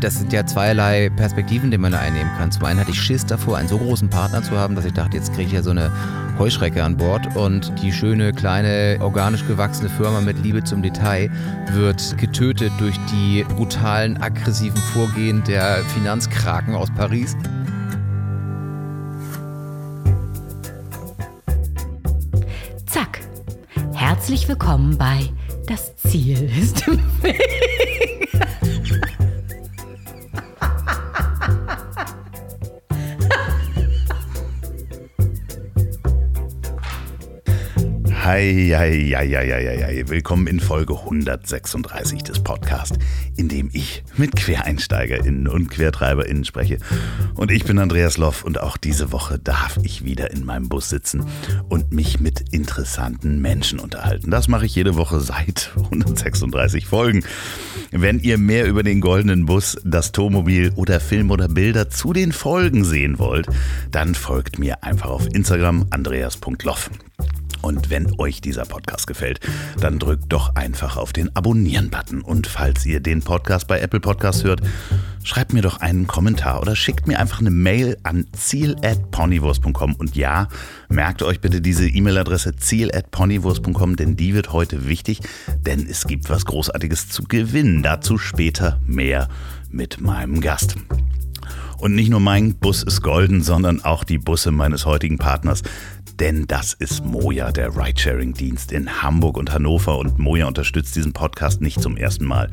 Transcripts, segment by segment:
das sind ja zweierlei Perspektiven, die man da einnehmen kann. Zum einen hatte ich Schiss davor, einen so großen Partner zu haben, dass ich dachte, jetzt kriege ich ja so eine Heuschrecke an Bord und die schöne, kleine, organisch gewachsene Firma mit Liebe zum Detail wird getötet durch die brutalen, aggressiven Vorgehen der Finanzkraken aus Paris. Zack. Herzlich willkommen bei Das Ziel ist im Weg. Hi, hi, hi, hi, hi, hi. Willkommen in Folge 136 des Podcasts, in dem ich mit QuereinsteigerInnen und QuertreiberInnen spreche. Und ich bin Andreas Loff und auch diese Woche darf ich wieder in meinem Bus sitzen und mich mit interessanten Menschen unterhalten. Das mache ich jede Woche seit 136 Folgen. Wenn ihr mehr über den goldenen Bus, das Tomobil oder Film oder Bilder zu den Folgen sehen wollt, dann folgt mir einfach auf Instagram andreas.loff. Und wenn euch dieser Podcast gefällt, dann drückt doch einfach auf den Abonnieren-Button. Und falls ihr den Podcast bei Apple Podcasts hört, schreibt mir doch einen Kommentar oder schickt mir einfach eine Mail an ziel.ponywurst.com. Und ja, merkt euch bitte diese E-Mail-Adresse ziel.ponywurst.com, denn die wird heute wichtig, denn es gibt was Großartiges zu gewinnen. Dazu später mehr mit meinem Gast. Und nicht nur mein Bus ist golden, sondern auch die Busse meines heutigen Partners. Denn das ist Moja, der Ridesharing-Dienst in Hamburg und Hannover. Und Moja unterstützt diesen Podcast nicht zum ersten Mal.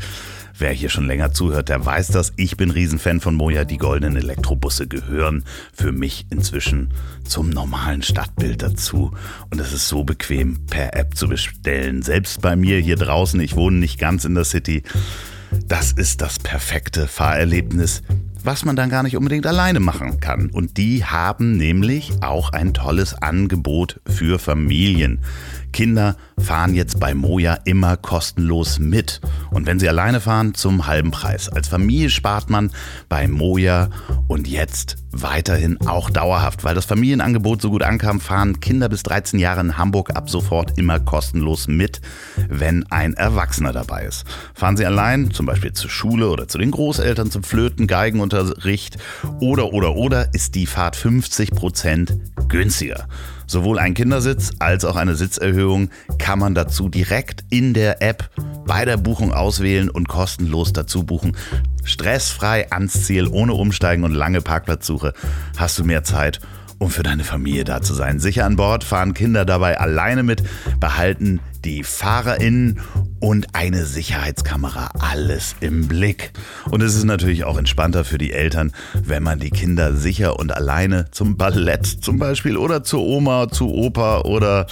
Wer hier schon länger zuhört, der weiß das. Ich bin Riesenfan von Moja. Die goldenen Elektrobusse gehören für mich inzwischen zum normalen Stadtbild dazu. Und es ist so bequem, per App zu bestellen. Selbst bei mir hier draußen, ich wohne nicht ganz in der City. Das ist das perfekte Fahrerlebnis was man dann gar nicht unbedingt alleine machen kann. Und die haben nämlich auch ein tolles Angebot für Familien. Kinder fahren jetzt bei Moja immer kostenlos mit. Und wenn sie alleine fahren, zum halben Preis. Als Familie spart man bei Moja und jetzt weiterhin auch dauerhaft. Weil das Familienangebot so gut ankam, fahren Kinder bis 13 Jahre in Hamburg ab sofort immer kostenlos mit, wenn ein Erwachsener dabei ist. Fahren sie allein, zum Beispiel zur Schule oder zu den Großeltern zum Flöten, Geigenunterricht oder oder oder, ist die Fahrt 50 Prozent günstiger. Sowohl ein Kindersitz als auch eine Sitzerhöhung kann man dazu direkt in der App bei der Buchung auswählen und kostenlos dazu buchen. Stressfrei ans Ziel, ohne Umsteigen und lange Parkplatzsuche hast du mehr Zeit um für deine Familie da zu sein. Sicher an Bord fahren Kinder dabei alleine mit, behalten die FahrerInnen und eine Sicherheitskamera. Alles im Blick. Und es ist natürlich auch entspannter für die Eltern, wenn man die Kinder sicher und alleine zum Ballett zum Beispiel oder zur Oma, zu Opa oder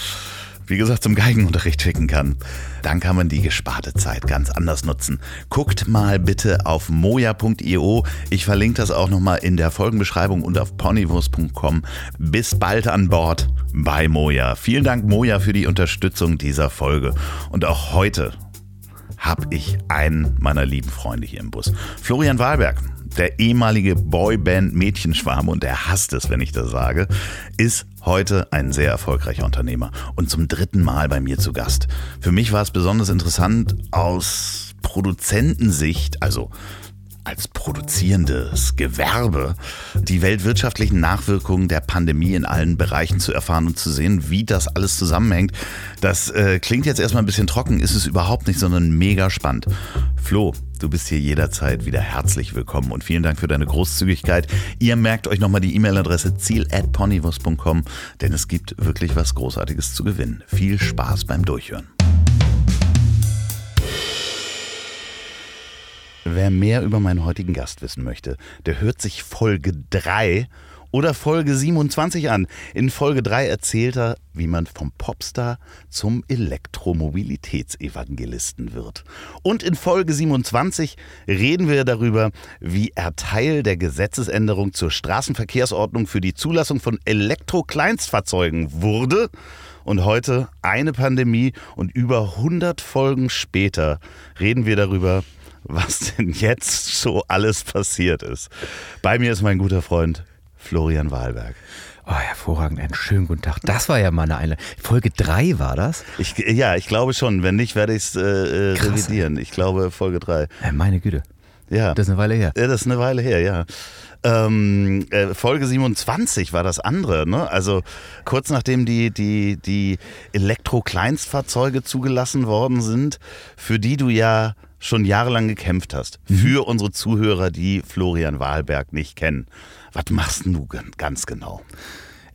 wie gesagt, zum Geigenunterricht schicken kann. Dann kann man die gesparte Zeit ganz anders nutzen. Guckt mal bitte auf moja.io. Ich verlinke das auch nochmal in der Folgenbeschreibung und auf ponywurst.com. Bis bald an Bord bei Moja. Vielen Dank, Moja, für die Unterstützung dieser Folge. Und auch heute habe ich einen meiner lieben Freunde hier im Bus. Florian Wahlberg der ehemalige Boyband Mädchenschwarm, und er hasst es, wenn ich das sage, ist heute ein sehr erfolgreicher Unternehmer und zum dritten Mal bei mir zu Gast. Für mich war es besonders interessant aus Produzentensicht, also als produzierendes Gewerbe die weltwirtschaftlichen Nachwirkungen der Pandemie in allen Bereichen zu erfahren und zu sehen, wie das alles zusammenhängt. Das äh, klingt jetzt erstmal ein bisschen trocken, ist es überhaupt nicht, sondern mega spannend. Flo, du bist hier jederzeit wieder herzlich willkommen und vielen Dank für deine Großzügigkeit. Ihr merkt euch nochmal die E-Mail-Adresse ziel.ponywurst.com, denn es gibt wirklich was Großartiges zu gewinnen. Viel Spaß beim Durchhören. Wer mehr über meinen heutigen Gast wissen möchte, der hört sich Folge 3 oder Folge 27 an. In Folge 3 erzählt er, wie man vom Popstar zum Elektromobilitätsevangelisten wird. Und in Folge 27 reden wir darüber, wie er Teil der Gesetzesänderung zur Straßenverkehrsordnung für die Zulassung von Elektrokleinstfahrzeugen wurde. Und heute, eine Pandemie und über 100 Folgen später, reden wir darüber, was denn jetzt so alles passiert ist. Bei mir ist mein guter Freund Florian Wahlberg. Oh, hervorragend, einen schönen guten Tag. Das war ja mal eine Folge 3 war das? Ich, ja, ich glaube schon. Wenn nicht, werde ich es äh, äh revidieren. Ich glaube Folge 3. Ja, meine Güte. Ja. Das ist eine Weile her. Ja, das ist eine Weile her, ja. Ähm, äh, Folge 27 war das andere, ne? Also kurz nachdem die, die, die Elektro-Kleinstfahrzeuge zugelassen worden sind, für die du ja schon jahrelang gekämpft hast. Mhm. Für unsere Zuhörer, die Florian Wahlberg nicht kennen. Was machst du gan- ganz genau?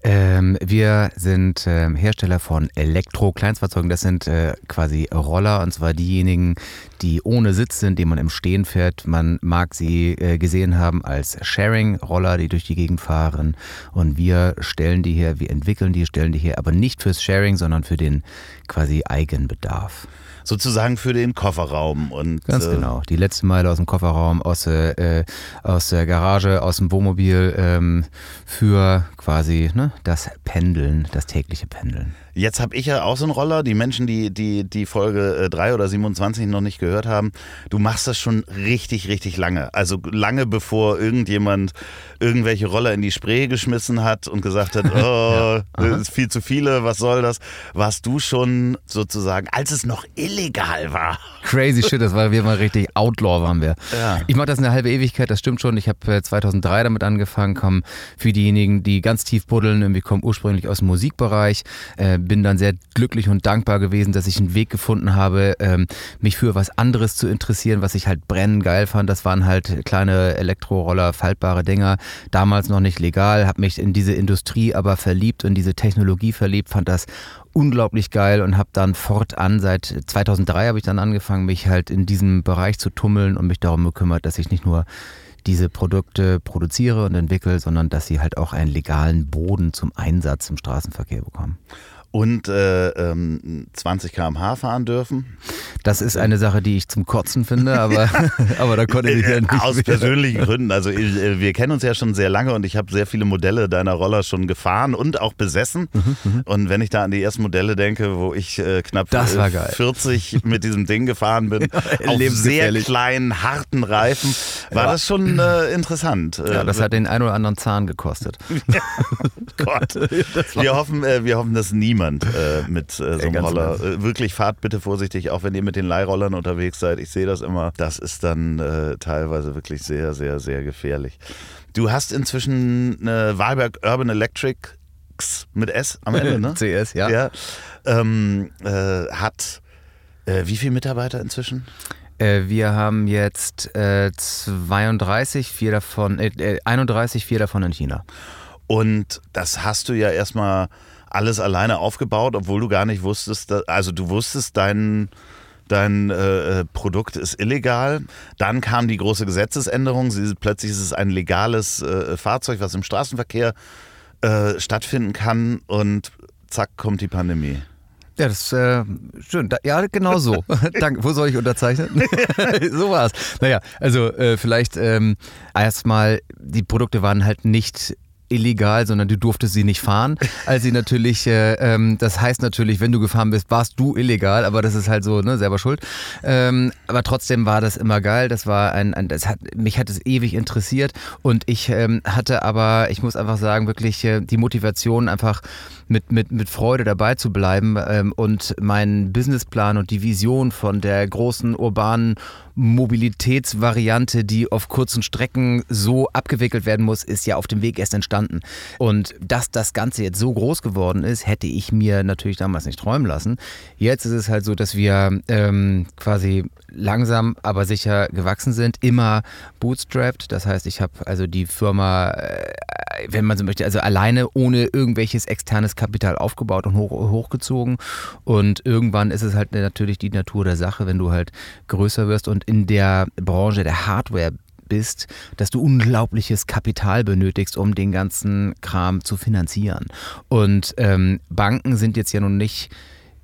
Ähm, wir sind ähm, Hersteller von Elektro-Kleinstfahrzeugen. Das sind äh, quasi Roller und zwar diejenigen, die ohne Sitz sind, die man im Stehen fährt. Man mag sie äh, gesehen haben als Sharing-Roller, die durch die Gegend fahren. Und wir stellen die her, wir entwickeln die, stellen die her, aber nicht fürs Sharing, sondern für den quasi Eigenbedarf. Sozusagen für den Kofferraum und Ganz äh, genau. Die letzte Meile aus dem Kofferraum, aus, äh, aus der Garage, aus dem Wohnmobil ähm, für quasi ne, das Pendeln, das tägliche Pendeln. Jetzt habe ich ja auch so einen Roller. Die Menschen, die die, die Folge äh, 3 oder 27 noch nicht gehört haben, du machst das schon richtig, richtig lange. Also lange bevor irgendjemand irgendwelche Roller in die Spree geschmissen hat und gesagt hat, oh, das ist viel zu viele, was soll das? Warst du schon sozusagen, als es noch illegal war. Crazy shit, das war wir mal richtig Outlaw waren wir. Ja. Ich mache das eine halbe Ewigkeit, das stimmt schon. Ich habe äh, 2003 damit angefangen, komme für diejenigen, die ganz tief buddeln, irgendwie kommen ursprünglich aus dem Musikbereich, äh, bin dann sehr glücklich und dankbar gewesen, dass ich einen Weg gefunden habe, ähm, mich für was anderes zu interessieren, was ich halt brennend geil fand. Das waren halt kleine Elektroroller, faltbare Dinger, damals noch nicht legal, habe mich in diese Industrie aber verliebt, in diese Technologie verliebt, fand das unglaublich geil und habe dann fortan seit 2003 habe ich dann angefangen, mich halt in diesem Bereich zu tummeln und mich darum gekümmert, dass ich nicht nur diese Produkte produziere und entwickle, sondern dass sie halt auch einen legalen Boden zum Einsatz im Straßenverkehr bekommen. Und äh, ähm, 20 km/h fahren dürfen. Das ist eine Sache, die ich zum Kotzen finde, aber, aber da konnte ich ja nicht. Aus mehr. persönlichen Gründen. Also ich, äh, wir kennen uns ja schon sehr lange und ich habe sehr viele Modelle deiner Roller schon gefahren und auch besessen. Mhm, und wenn ich da an die ersten Modelle denke, wo ich äh, knapp Das war äh, geil. 40 mit diesem Ding gefahren bin, auf sehr kleinen, harten Reifen, war das schon äh, interessant. Ja, Äh, das hat den ein oder anderen Zahn gekostet. Gott. Wir hoffen, äh, wir hoffen, dass niemand äh, mit äh, so einem Roller äh, wirklich fahrt bitte vorsichtig, auch wenn ihr mit den Leihrollern unterwegs seid. Ich sehe das immer. Das ist dann äh, teilweise wirklich sehr, sehr, sehr gefährlich. Du hast inzwischen eine Wahlberg Urban Electric mit S am Ende, ne? CS, ja. ja. Ähm, äh, hat äh, wie viele Mitarbeiter inzwischen? Wir haben jetzt äh, 32, vier davon, äh, äh, 31, vier davon in China. Und das hast du ja erstmal alles alleine aufgebaut, obwohl du gar nicht wusstest, dass, also du wusstest, dein, dein äh, äh, Produkt ist illegal. Dann kam die große Gesetzesänderung. Sie, plötzlich ist es ein legales äh, Fahrzeug, was im Straßenverkehr äh, stattfinden kann und zack kommt die Pandemie. Ja, das ist äh, schön. Da, ja, genau so. Danke. Wo soll ich unterzeichnen? so war's. Naja, also äh, vielleicht ähm, erstmal, die Produkte waren halt nicht illegal, sondern du durftest sie nicht fahren. Als sie natürlich, äh, ähm, das heißt natürlich, wenn du gefahren bist, warst du illegal, aber das ist halt so, ne, selber schuld. Ähm, aber trotzdem war das immer geil. Das war ein, ein das hat, mich hat es ewig interessiert und ich ähm, hatte aber, ich muss einfach sagen, wirklich äh, die Motivation einfach mit, mit, mit Freude dabei zu bleiben ähm, und meinen Businessplan und die Vision von der großen urbanen Mobilitätsvariante, die auf kurzen Strecken so abgewickelt werden muss, ist ja auf dem Weg erst entstanden. Und dass das Ganze jetzt so groß geworden ist, hätte ich mir natürlich damals nicht träumen lassen. Jetzt ist es halt so, dass wir ähm, quasi langsam, aber sicher gewachsen sind, immer bootstrapped. Das heißt, ich habe also die Firma, äh, wenn man so möchte, also alleine ohne irgendwelches externes Kapital aufgebaut und hoch, hochgezogen. Und irgendwann ist es halt natürlich die Natur der Sache, wenn du halt größer wirst und in der Branche der Hardware bist, dass du unglaubliches Kapital benötigst, um den ganzen Kram zu finanzieren. Und ähm, Banken sind jetzt ja nun nicht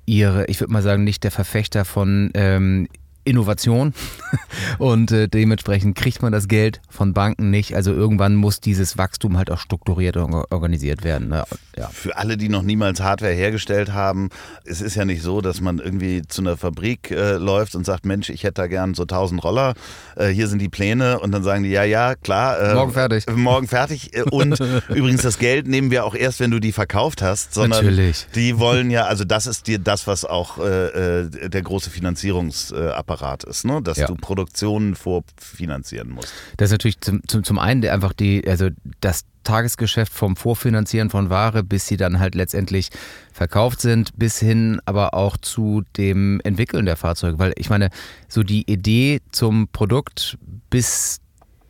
ihre, ich würde mal sagen, nicht der Verfechter von ähm, Innovation und äh, dementsprechend kriegt man das Geld von Banken nicht. Also irgendwann muss dieses Wachstum halt auch strukturiert und organisiert werden. Ne? Ja. Für alle, die noch niemals Hardware hergestellt haben, es ist ja nicht so, dass man irgendwie zu einer Fabrik äh, läuft und sagt, Mensch, ich hätte da gern so 1000 Roller, äh, hier sind die Pläne und dann sagen die, ja, ja, klar. äh, Morgen fertig. Morgen fertig. Äh, Und übrigens, das Geld nehmen wir auch erst, wenn du die verkauft hast, sondern Natürlich. die wollen ja, also das ist dir das, was auch äh, äh, der große Finanzierungsapparat Steuerapparat ist, ne? dass Ja. du Produktionen vorfinanzieren musst. Das ist natürlich zum, zum, zum einen einfach die, also das Tagesgeschäft vom Vorfinanzieren von Ware, bis sie dann halt letztendlich verkauft sind, bis hin aber auch zu dem Entwickeln der Fahrzeuge. Weil ich meine, so die Idee zum Produkt bis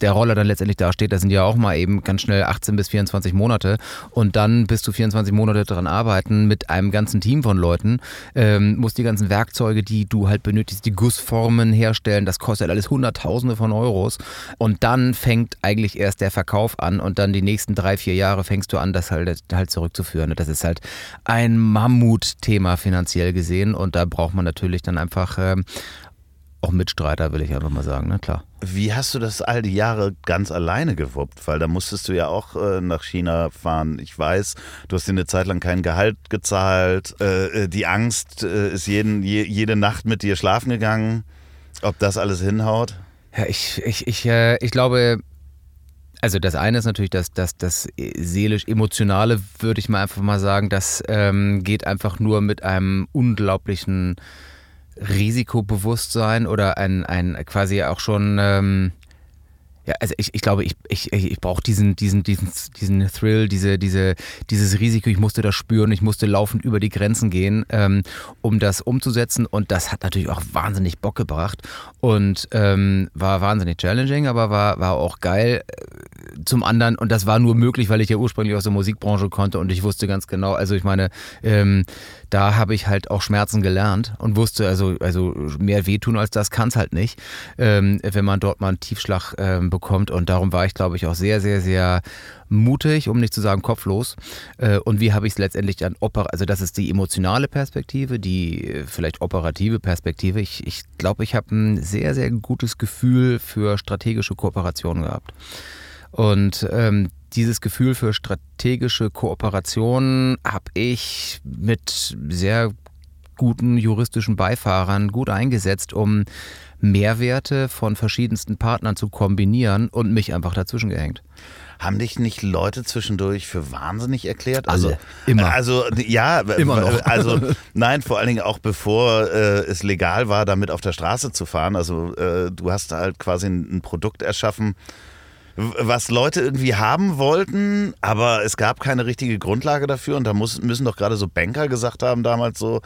der Roller dann letztendlich da steht, das sind ja auch mal eben ganz schnell 18 bis 24 Monate. Und dann bist du 24 Monate dran arbeiten mit einem ganzen Team von Leuten, ähm, musst die ganzen Werkzeuge, die du halt benötigst, die Gussformen herstellen, das kostet alles Hunderttausende von Euros. Und dann fängt eigentlich erst der Verkauf an und dann die nächsten drei, vier Jahre fängst du an, das halt, halt zurückzuführen. Das ist halt ein Mammutthema finanziell gesehen. Und da braucht man natürlich dann einfach ähm, auch Mitstreiter, will ich einfach mal sagen, ne? Klar. Wie hast du das all die Jahre ganz alleine gewuppt? Weil da musstest du ja auch äh, nach China fahren. Ich weiß, du hast dir eine Zeit lang kein Gehalt gezahlt. Äh, äh, die Angst äh, ist jeden, je, jede Nacht mit dir schlafen gegangen. Ob das alles hinhaut? Ja, ich, ich, ich, äh, ich glaube, also das eine ist natürlich das, das, das seelisch-emotionale, würde ich mal einfach mal sagen. Das ähm, geht einfach nur mit einem unglaublichen Risikobewusstsein oder ein, ein quasi auch schon, ähm, ja, also ich, ich glaube, ich, ich, ich brauche diesen, diesen, diesen, diesen Thrill, diese, diese, dieses Risiko, ich musste das spüren, ich musste laufend über die Grenzen gehen, ähm, um das umzusetzen. Und das hat natürlich auch wahnsinnig Bock gebracht und ähm, war wahnsinnig challenging, aber war, war auch geil. Zum anderen, und das war nur möglich, weil ich ja ursprünglich aus der Musikbranche konnte und ich wusste ganz genau, also ich meine, ähm, da habe ich halt auch Schmerzen gelernt und wusste, also, also mehr wehtun als das kann es halt nicht, ähm, wenn man dort mal einen Tiefschlag ähm, bekommt. Und darum war ich, glaube ich, auch sehr, sehr, sehr mutig, um nicht zu sagen kopflos. Äh, und wie habe ich es letztendlich dann oper also das ist die emotionale Perspektive, die äh, vielleicht operative Perspektive. Ich glaube, ich, glaub, ich habe ein sehr, sehr gutes Gefühl für strategische Kooperationen gehabt. Und ähm, dieses Gefühl für strategische Kooperation habe ich mit sehr guten juristischen Beifahrern gut eingesetzt, um Mehrwerte von verschiedensten Partnern zu kombinieren und mich einfach dazwischen gehängt. Haben dich nicht Leute zwischendurch für wahnsinnig erklärt? Also, Alle. Immer. Also, ja, Immer noch. Also, nein, vor allen Dingen auch bevor äh, es legal war, damit auf der Straße zu fahren. Also, äh, du hast halt quasi ein, ein Produkt erschaffen, was Leute irgendwie haben wollten, aber es gab keine richtige Grundlage dafür. Und da muss, müssen doch gerade so Banker gesagt haben damals so,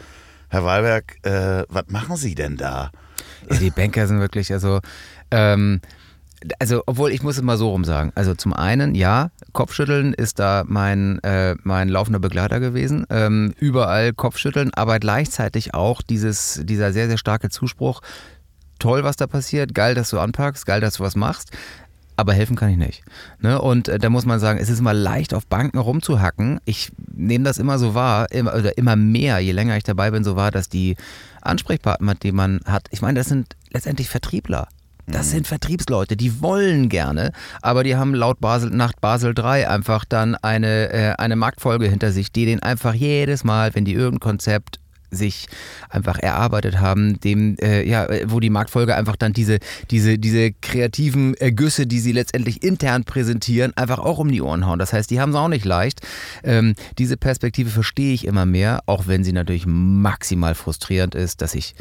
Herr Wahlberg, äh, was machen Sie denn da? Ja, die Banker sind wirklich, also, ähm, also, obwohl ich muss es mal so rum sagen. Also zum einen, ja, Kopfschütteln ist da mein, äh, mein laufender Begleiter gewesen. Ähm, überall Kopfschütteln, aber gleichzeitig auch dieses, dieser sehr, sehr starke Zuspruch. Toll, was da passiert, geil, dass du anpackst, geil, dass du was machst. Aber helfen kann ich nicht. Ne? Und äh, da muss man sagen, es ist immer leicht, auf Banken rumzuhacken. Ich nehme das immer so wahr, immer, oder immer mehr, je länger ich dabei bin, so wahr, dass die Ansprechpartner, die man hat, ich meine, das sind letztendlich Vertriebler. Das sind Vertriebsleute, die wollen gerne, aber die haben laut Basel, nach Basel 3 einfach dann eine, äh, eine Marktfolge hinter sich, die den einfach jedes Mal, wenn die irgendein Konzept sich einfach erarbeitet haben, dem, äh, ja, wo die Marktfolge einfach dann diese, diese, diese kreativen Ergüsse, die sie letztendlich intern präsentieren, einfach auch um die Ohren hauen. Das heißt, die haben es auch nicht leicht. Ähm, diese Perspektive verstehe ich immer mehr, auch wenn sie natürlich maximal frustrierend ist, dass ich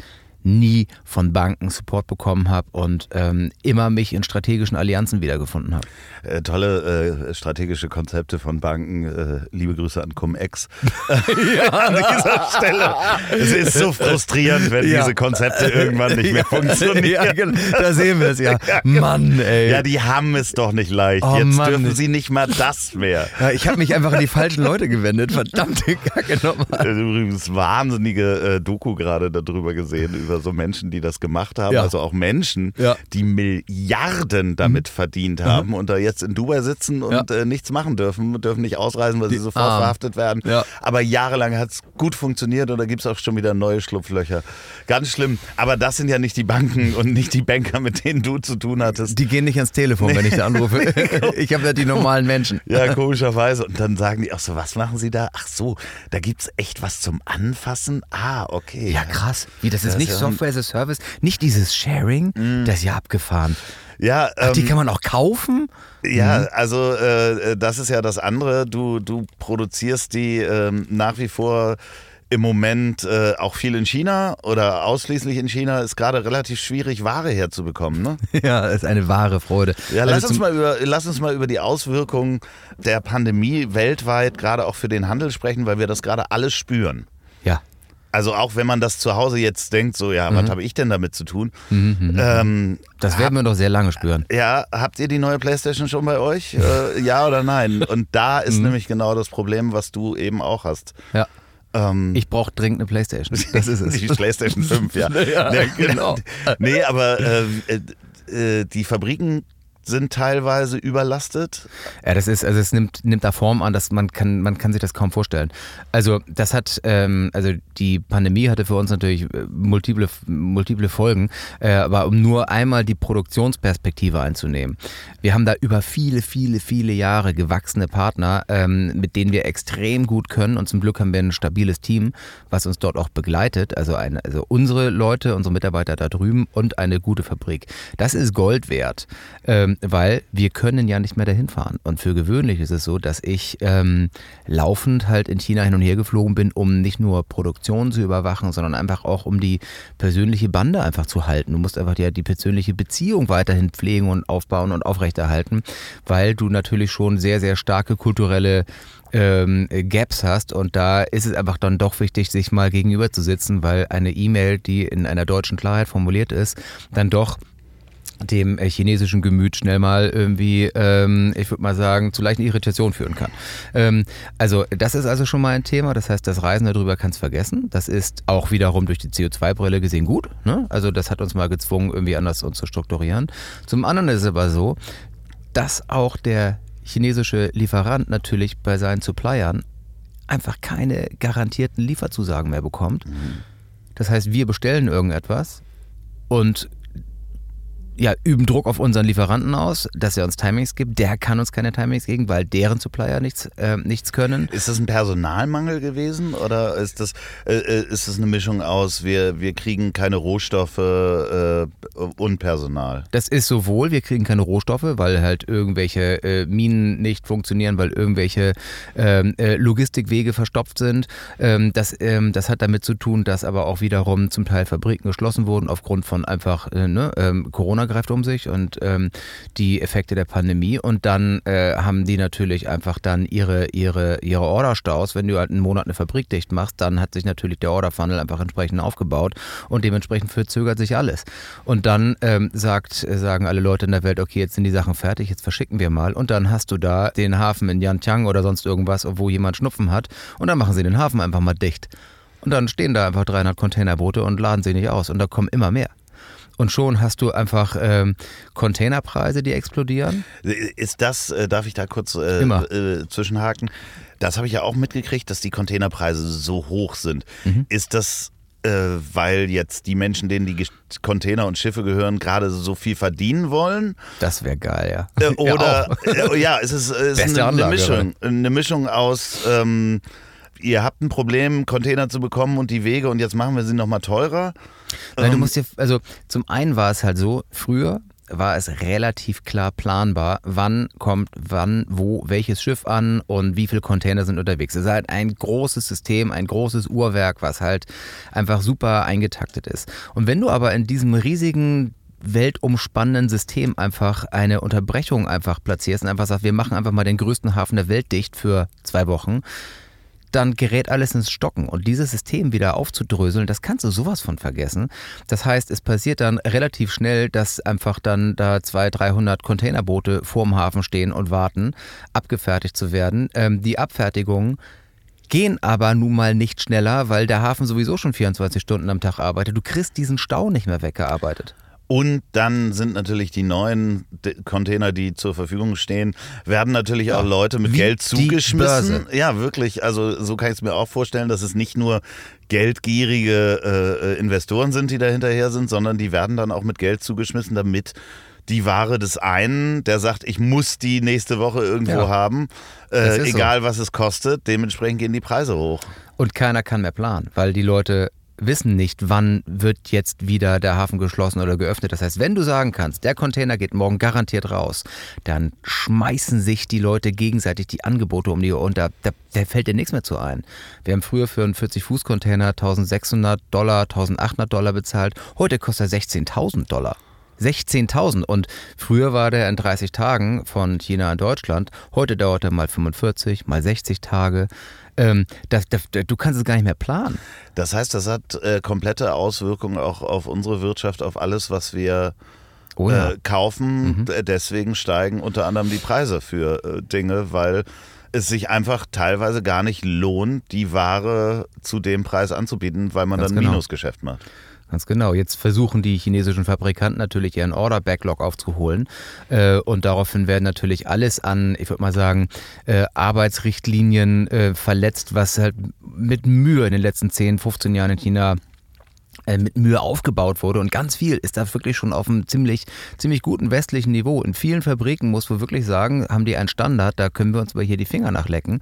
nie von Banken Support bekommen habe und ähm, immer mich in strategischen Allianzen wiedergefunden habe. Äh, tolle äh, strategische Konzepte von Banken. Äh, liebe Grüße an Cum-Ex. an dieser Stelle. Es ist so frustrierend, wenn Ja. diese Konzepte irgendwann nicht mehr funktionieren. ja, genau. da sehen wir es ja. Ja, genau. Mann, ey. Ja, die haben es doch nicht leicht. Oh, Jetzt Mann. dürfen sie nicht mal das mehr. Ja, ich habe mich einfach an die falschen Leute gewendet. Verdammte Kacke nochmal. Übrigens wahnsinnige äh, Doku gerade darüber gesehen, über so Menschen, die das gemacht haben. Ja. Also auch Menschen, Ja. die Milliarden damit verdient haben und da jetzt in Dubai sitzen und Ja. äh, nichts machen dürfen, dürfen nicht ausreisen, weil sie sofort Armen. verhaftet werden. Ja. Aber jahrelang hat es gut funktioniert und da gibt es auch schon wieder neue Schlupflöcher. Ganz schlimm. Aber das sind ja nicht die Banken und nicht die Banker, mit denen du zu tun hattest. Die gehen nicht ans Telefon, wenn ich da anrufe. Ich habe ja die normalen Menschen. Ja, komischerweise. Und dann sagen die auch so, was machen sie da? Ach so, da gibt es echt was zum Anfassen? Ah, okay. Ja, krass. Wie, das ist Das nicht ist ja ein- Software as a Service, nicht dieses Sharing, das ist ja abgefahren. Ja, Ach, die ähm, kann man auch kaufen? Ja, also äh, das ist ja das andere. Du, du produzierst die ähm, nach wie vor im Moment äh, auch viel in China oder ausschließlich in China ist gerade relativ schwierig, Ware herzubekommen. Ne? Ja, ist eine wahre Freude. Ja, Also lass, uns mal über, lass uns mal über die Auswirkungen der Pandemie weltweit, gerade auch für den Handel sprechen, weil wir das gerade alles spüren. Ja. Also auch wenn man das zu Hause jetzt denkt, so ja, Mhm. was habe ich denn damit zu tun? Ähm, Das werden wir noch sehr lange spüren. ja, habt ihr die neue Playstation schon bei euch? Äh, ja oder nein? Und da ist Mhm. nämlich genau das Problem, was du eben auch hast. Ja. Ähm, Ich brauche dringend eine Playstation. Das ist es. Die PlayStation 5, ja. Ja, Ja, genau. Nee, aber äh, äh, die Fabriken sind teilweise überlastet. Ja, das ist, also es nimmt, nimmt da Form an, dass man kann, man kann sich das kaum vorstellen. Also das hat, ähm, also die Pandemie hatte für uns natürlich äh, multiple, multiple Folgen, äh, aber um nur einmal die Produktionsperspektive einzunehmen. Wir haben da über viele, viele, viele Jahre gewachsene Partner, ähm, mit denen wir extrem gut können und zum Glück haben wir ein stabiles Team, was uns dort auch begleitet. Also, eine, also unsere Leute, unsere Mitarbeiter da drüben und eine gute Fabrik. Das ist Gold wert. Ähm, weil wir können ja nicht mehr dahin fahren. Und für gewöhnlich ist es so, dass ich ähm, laufend halt in China hin und her geflogen bin, um nicht nur Produktion zu überwachen, sondern einfach auch um die persönliche Bande einfach zu halten. Du musst einfach ja die persönliche Beziehung weiterhin pflegen und aufbauen und aufrechterhalten, weil du natürlich schon sehr, sehr starke kulturelle ähm, Gaps hast und da ist es einfach dann doch wichtig, sich mal gegenüber zu sitzen, weil eine E-Mail, die in einer deutschen Klarheit formuliert ist, dann doch dem äh, chinesischen Gemüt schnell mal irgendwie, ähm, ich würde mal sagen, zu leichten Irritationen führen kann. Ähm, also das ist also schon mal ein Thema. Das heißt, das Reisen darüber kannst vergessen. Das ist auch wiederum durch die CO2-Brille gesehen gut. Ne? Also das hat uns mal gezwungen, irgendwie anders uns zu strukturieren. Zum anderen ist es aber so, dass auch der chinesische Lieferant natürlich bei seinen Suppliern einfach keine garantierten Lieferzusagen mehr bekommt. Das heißt, wir bestellen irgendetwas und ja, üben Druck auf unseren Lieferanten aus, dass er uns Timings gibt. Der kann uns keine Timings geben, weil deren Supplier nichts, äh, nichts können. Ist das ein Personalmangel gewesen oder ist das, äh, äh, ist das eine Mischung aus, wir, wir kriegen keine Rohstoffe äh, und Personal? Das ist sowohl, wir kriegen keine Rohstoffe, weil halt irgendwelche äh, Minen nicht funktionieren, weil irgendwelche ähm, äh, Logistikwege verstopft sind. Ähm, das, ähm, das hat damit zu tun, dass aber auch wiederum zum Teil Fabriken geschlossen wurden aufgrund von einfach ne, ähm, Corona greift um sich und ähm, die Effekte der Pandemie. Und dann äh, haben die natürlich einfach dann ihre, ihre, ihre Orderstaus. Wenn du halt einen Monat eine Fabrik dicht machst, dann hat sich natürlich der Orderfunnel einfach entsprechend aufgebaut und dementsprechend verzögert sich alles. Und dann ähm, sagt, sagen alle Leute in der Welt, okay, jetzt sind die Sachen fertig, jetzt verschicken wir mal. Und dann hast du da den Hafen in Yantiang oder sonst irgendwas, wo jemand Schnupfen hat. Und dann machen sie den Hafen einfach mal dicht. Und dann stehen da einfach 300 Containerboote und laden sie nicht aus. Und da kommen immer mehr. Und schon hast du einfach ähm, Containerpreise, die explodieren. Ist das, äh, darf ich da kurz äh, Immer. äh, zwischenhaken? Das habe ich ja auch mitgekriegt, dass die Containerpreise so hoch sind. Mhm. Ist das, äh, weil jetzt die Menschen, denen die Container und Schiffe gehören, gerade so viel verdienen wollen? Das wäre geil, ja. Äh, oder Ja, äh, ja, es ist, es ist eine, eine Mischung. Eine Mischung aus, ähm, ihr habt ein Problem, Container zu bekommen und die Wege und jetzt machen wir sie nochmal teurer. Du Ähm, musst dir, also zum einen war es halt so, früher war es relativ klar planbar, wann kommt wann, wo, welches Schiff an und wie viele Container sind unterwegs. Es ist halt ein großes System, ein großes Uhrwerk, was halt einfach super eingetaktet ist. Und wenn du aber in diesem riesigen weltumspannenden System einfach eine Unterbrechung einfach platzierst und einfach sagst, wir machen einfach mal den größten Hafen der Welt dicht für zwei Wochen, dann gerät alles ins Stocken. Und dieses System wieder aufzudröseln, das kannst du sowas von vergessen. Das heißt, es passiert dann relativ schnell, dass einfach dann da 200, 300 Containerboote vorm Hafen stehen und warten, abgefertigt zu werden. Ähm, die Abfertigungen gehen aber nun mal nicht schneller, weil der Hafen sowieso schon 24 Stunden am Tag arbeitet. Du kriegst diesen Stau nicht mehr weggearbeitet. Und dann sind natürlich die neuen Container, die zur Verfügung stehen, werden natürlich auch Leute mit Geld zugeschmissen. Ja, wirklich. Also so kann ich es mir auch vorstellen, dass es nicht nur geldgierige äh, Investoren sind, die da hinterher sind, sondern die werden dann auch mit Geld zugeschmissen, damit die Ware des einen, der sagt, ich muss die nächste Woche irgendwo Ja. haben, äh, ist so. egal was es kostet, dementsprechend gehen die Preise hoch. Und keiner kann mehr planen, weil die Leute wissen nicht, wann wird jetzt wieder der Hafen geschlossen oder geöffnet. Das heißt, wenn du sagen kannst, der Container geht morgen garantiert raus, dann schmeißen sich die Leute gegenseitig die Angebote um die Ohren und da, da, da fällt dir nichts mehr zu ein. Wir haben früher für einen 40-Fuß-Container 1600 Dollar, 1800 Dollar bezahlt. Heute kostet er 16.000 Dollar. 16.000 und früher war der in 30 Tagen von China in Deutschland. Heute dauert er mal 45, mal 60 Tage. Ähm, das, das, du kannst es gar nicht mehr planen. Das heißt, das hat äh, komplette Auswirkungen auch auf unsere Wirtschaft, auf alles, was wir oh ja. äh, kaufen. Mhm. Deswegen steigen unter anderem die Preise für äh, Dinge, weil es sich einfach teilweise gar nicht lohnt, die Ware zu dem Preis anzubieten, weil man Ganz dann ein genau. Minusgeschäft macht. Ganz genau. Jetzt versuchen die chinesischen Fabrikanten natürlich ihren Order-Backlog aufzuholen. Äh, und daraufhin werden natürlich alles an, ich würde mal sagen, äh, Arbeitsrichtlinien äh, verletzt, was halt mit Mühe in den letzten 10, 15 Jahren in China mit Mühe aufgebaut wurde und ganz viel ist da wirklich schon auf einem ziemlich, ziemlich guten westlichen Niveau. In vielen Fabriken muss man wirklich sagen, haben die einen Standard, da können wir uns aber hier die Finger nachlecken.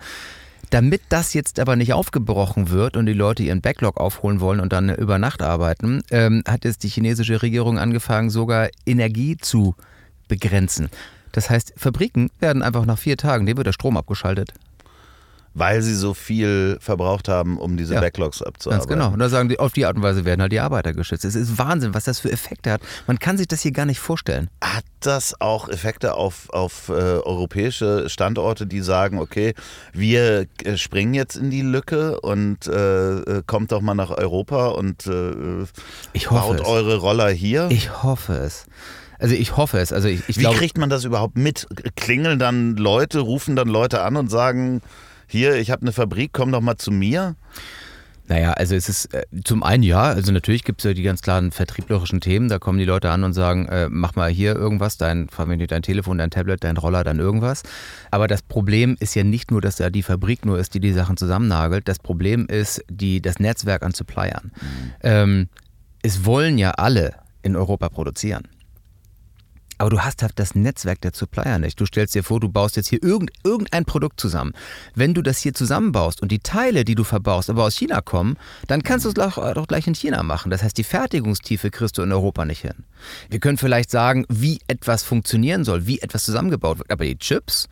Damit das jetzt aber nicht aufgebrochen wird und die Leute ihren Backlog aufholen wollen und dann über Nacht arbeiten, ähm, hat jetzt die chinesische Regierung angefangen, sogar Energie zu begrenzen. Das heißt, Fabriken werden einfach nach vier Tagen, dem wird der Strom abgeschaltet weil sie so viel verbraucht haben, um diese ja, Backlogs abzuarbeiten. Ganz genau. Und da sagen die, auf die Art und Weise werden halt die Arbeiter geschützt. Es ist Wahnsinn, was das für Effekte hat. Man kann sich das hier gar nicht vorstellen. Hat das auch Effekte auf, auf äh, europäische Standorte, die sagen, okay, wir äh, springen jetzt in die Lücke und äh, äh kommt doch mal nach Europa und äh, baut es. eure Roller hier? Ich hoffe es. Also ich hoffe es. Also ich, ich Wie glaube, kriegt man das überhaupt mit? Klingeln dann Leute, rufen dann Leute an und sagen, hier, ich habe eine Fabrik, komm doch mal zu mir? Naja, also es ist äh, zum einen ja, also natürlich gibt es ja die ganz klaren vertrieblerischen Themen, da kommen die Leute an und sagen, äh, mach mal hier irgendwas, dein, dein Telefon, dein Tablet, dein Roller, dann irgendwas. Aber das Problem ist ja nicht nur, dass da die Fabrik nur ist, die die Sachen zusammennagelt, das Problem ist die, das Netzwerk an Suppliern. Mhm. Ähm, es wollen ja alle in Europa produzieren. Aber du hast halt das Netzwerk der Supplier nicht. Du stellst dir vor, du baust jetzt hier irgend, irgendein Produkt zusammen. Wenn du das hier zusammenbaust und die Teile, die du verbaust, aber aus China kommen, dann kannst du es doch, doch gleich in China machen. Das heißt, die Fertigungstiefe kriegst du in Europa nicht hin. Wir können vielleicht sagen, wie etwas funktionieren soll, wie etwas zusammengebaut wird. Aber die Chips,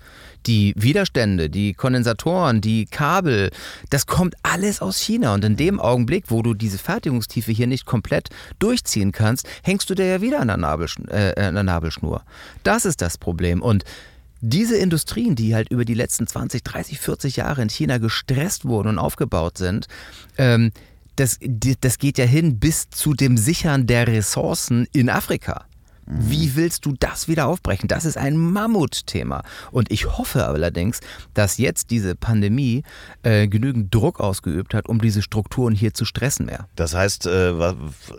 die Widerstände, die Kondensatoren, die Kabel, das kommt alles aus China. Und in dem Augenblick, wo du diese Fertigungstiefe hier nicht komplett durchziehen kannst, hängst du dir ja wieder an der, Nabelsch äh, an der Nabelschnur. Das ist das Problem. Und diese Industrien, die halt über die letzten 20, 30, 40 Jahre in China gestresst wurden und aufgebaut sind, ähm, das, das geht ja hin bis zu dem Sichern der Ressourcen in Afrika. Wie willst du das wieder aufbrechen? Das ist ein Mammutthema. Und ich hoffe allerdings, dass jetzt diese Pandemie äh, genügend Druck ausgeübt hat, um diese Strukturen hier zu stressen mehr. Das heißt, äh,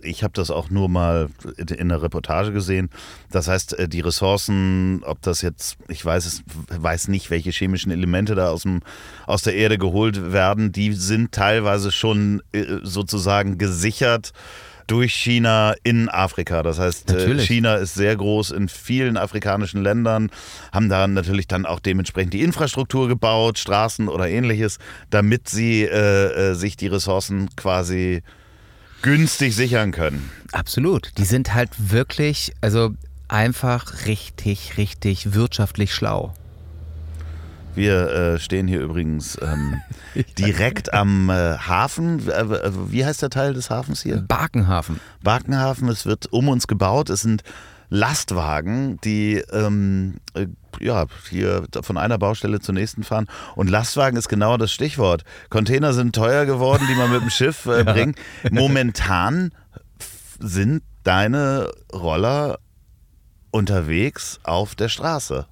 ich habe das auch nur mal in der Reportage gesehen. Das heißt, äh, die Ressourcen, ob das jetzt, ich weiß es, weiß nicht, welche chemischen Elemente da aus, dem, aus der Erde geholt werden, die sind teilweise schon äh, sozusagen gesichert durch China in Afrika. Das heißt, äh, natürlich. China ist sehr groß in vielen afrikanischen Ländern, haben da natürlich dann auch dementsprechend die Infrastruktur gebaut, Straßen oder ähnliches, damit sie äh, äh, sich die Ressourcen quasi günstig sichern können. Absolut. Die sind halt wirklich, also einfach richtig, richtig wirtschaftlich schlau. Wir äh, stehen hier übrigens ähm, direkt am äh, Hafen. Äh, wie heißt der Teil des Hafens hier? Barkenhafen. Barkenhafen. Es wird um uns gebaut. Es sind Lastwagen, die ähm, äh, ja, hier von einer Baustelle zur nächsten fahren. Und Lastwagen ist genau das Stichwort. Container sind teuer geworden, die man mit dem Schiff äh, bringt. Momentan sind deine Roller unterwegs auf der Straße.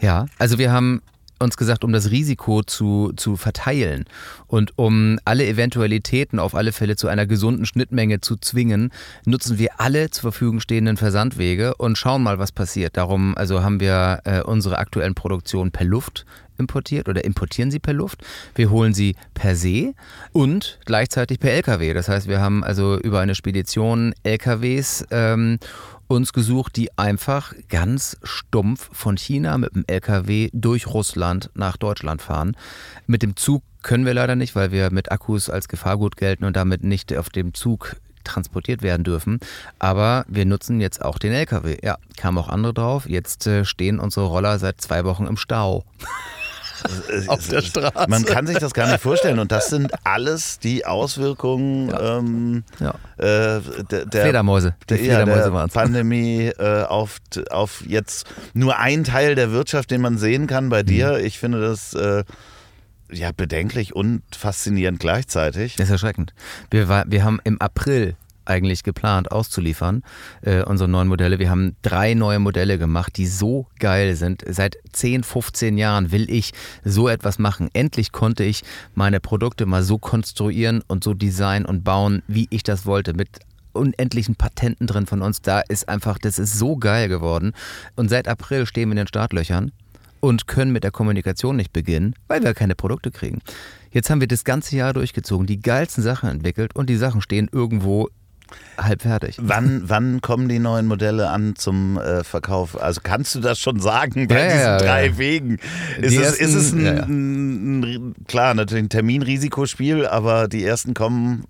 Ja, also wir haben uns gesagt, um das Risiko zu, zu verteilen und um alle Eventualitäten auf alle Fälle zu einer gesunden Schnittmenge zu zwingen, nutzen wir alle zur Verfügung stehenden Versandwege und schauen mal, was passiert. Darum also haben wir äh, unsere aktuellen Produktionen per Luft importiert oder importieren sie per Luft. Wir holen sie per See und gleichzeitig per LKW. Das heißt, wir haben also über eine Spedition LKWs ähm, uns gesucht, die einfach ganz stumpf von China mit dem LKW durch Russland nach Deutschland fahren. Mit dem Zug können wir leider nicht, weil wir mit Akkus als Gefahrgut gelten und damit nicht auf dem Zug transportiert werden dürfen. Aber wir nutzen jetzt auch den LKW. Ja, kamen auch andere drauf. Jetzt äh, stehen unsere Roller seit zwei Wochen im Stau. auf der Straße. Man kann sich das gar nicht vorstellen. Und das sind alles die Auswirkungen ja. Ähm, ja. Äh, der, der, Fledermäuse. Die Fledermäuse der Pandemie äh, auf, auf jetzt nur ein Teil der Wirtschaft, den man sehen kann bei dir. Mhm. Ich finde das äh, ja bedenklich und faszinierend gleichzeitig. Das ist erschreckend. Wir, war, wir haben im April eigentlich geplant auszuliefern, äh, unsere neuen Modelle. Wir haben drei neue Modelle gemacht, die so geil sind. Seit 10, 15 Jahren will ich so etwas machen. Endlich konnte ich meine Produkte mal so konstruieren und so designen und bauen, wie ich das wollte, mit unendlichen Patenten drin von uns. Da ist einfach, das ist so geil geworden. Und seit April stehen wir in den Startlöchern und können mit der Kommunikation nicht beginnen, weil wir keine Produkte kriegen. Jetzt haben wir das ganze Jahr durchgezogen, die geilsten Sachen entwickelt und die Sachen stehen irgendwo halb fertig. Wann, wann kommen die neuen Modelle an zum äh, Verkauf? Also kannst du das schon sagen bei ja, diesen ja, drei ja. Wegen? Ist es, ersten, ist es ein, ein, ein, klar, natürlich ein Terminrisikospiel, aber die ersten kommen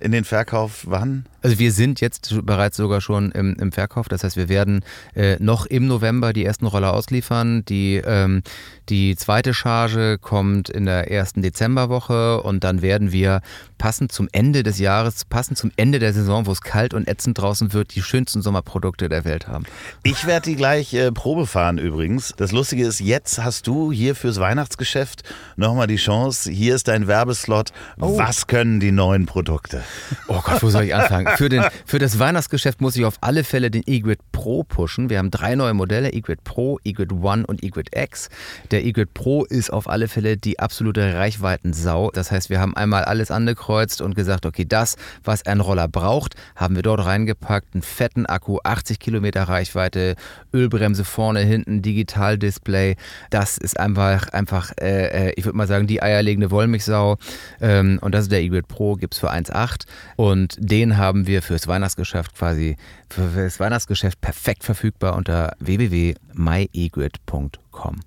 in den Verkauf wann? Also wir sind jetzt bereits sogar schon im, im Verkauf. Das heißt, wir werden äh, noch im November die ersten Roller ausliefern. Die, ähm, die zweite Charge kommt in der ersten Dezemberwoche und dann werden wir passend zum Ende des Jahres, passend zum Ende der Saison, wo es kalt und ätzend draußen wird, die schönsten Sommerprodukte der Welt haben. Ich werde die gleich äh, Probe fahren übrigens. Das Lustige ist, jetzt hast du hier fürs Weihnachtsgeschäft nochmal die Chance. Hier ist dein Werbeslot. Oh. Was können die neuen Produkte? Oh Gott, wo soll ich anfangen? für, den, für das Weihnachtsgeschäft muss ich auf alle Fälle den eGrid Pro pushen. Wir haben drei neue Modelle, eGrid Pro, eGrid One und eGrid X. Der eGrid Pro ist auf alle Fälle die absolute Reichweitensau. Das heißt, wir haben einmal alles angekreuzt und gesagt, okay, das, was ein Roller braucht, haben wir dort reingepackt. Einen fetten Akku, 80 Kilometer Reichweite, Ölbremse vorne, hinten, Digitaldisplay. Das ist einfach, einfach äh, äh ich würde mal sagen, die eierlegende Wollmilchsau. Ähm, und das ist der eGrid Pro, gibt es für 1,8. Und den haben wir fürs Weihnachtsgeschäft quasi, für das Weihnachtsgeschäft perfekt verfügbar unter www.myegrid.com.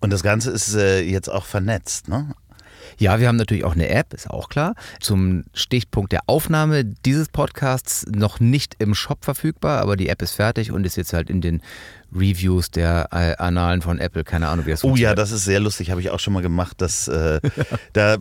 Und das Ganze ist äh, jetzt auch vernetzt, ne? Ja, wir haben natürlich auch eine App, ist auch klar. Zum Stichpunkt der Aufnahme dieses Podcasts noch nicht im Shop verfügbar, aber die App ist fertig und ist jetzt halt in den Reviews der äh, Annalen von Apple. Keine Ahnung, wie das Oh ja, das ist sehr lustig, habe ich auch schon mal gemacht. Das, äh, da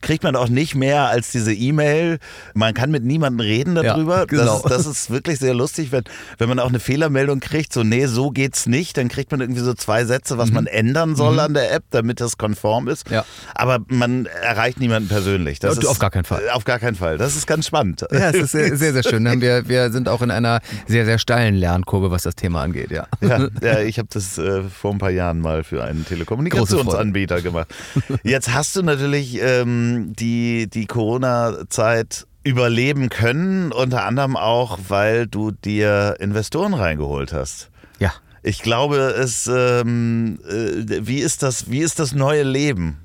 kriegt man auch nicht mehr als diese E-Mail. Man kann mit niemandem reden darüber. Ja, genau. das, ist, das ist wirklich sehr lustig, wenn, wenn man auch eine Fehlermeldung kriegt, so nee, so geht's nicht, dann kriegt man irgendwie so zwei Sätze, was mhm. man ändern soll mhm. an der App, damit das konform ist. Ja. Aber man erreicht niemanden persönlich. Das ist, auf gar keinen Fall. Auf gar keinen Fall. Das ist ganz spannend. Ja, es ist sehr, sehr, sehr schön. Wir, wir sind auch in einer sehr, sehr steilen Lernkurve, was das Thema angeht, ja. Ja, ja ich habe das äh, vor ein paar Jahren mal für einen Telekommunikationsanbieter gemacht. Jetzt hast du natürlich ähm, die, die Corona-Zeit überleben können, unter anderem auch, weil du dir Investoren reingeholt hast. Ja. Ich glaube, es, ähm, äh, wie, ist das, wie ist das neue Leben?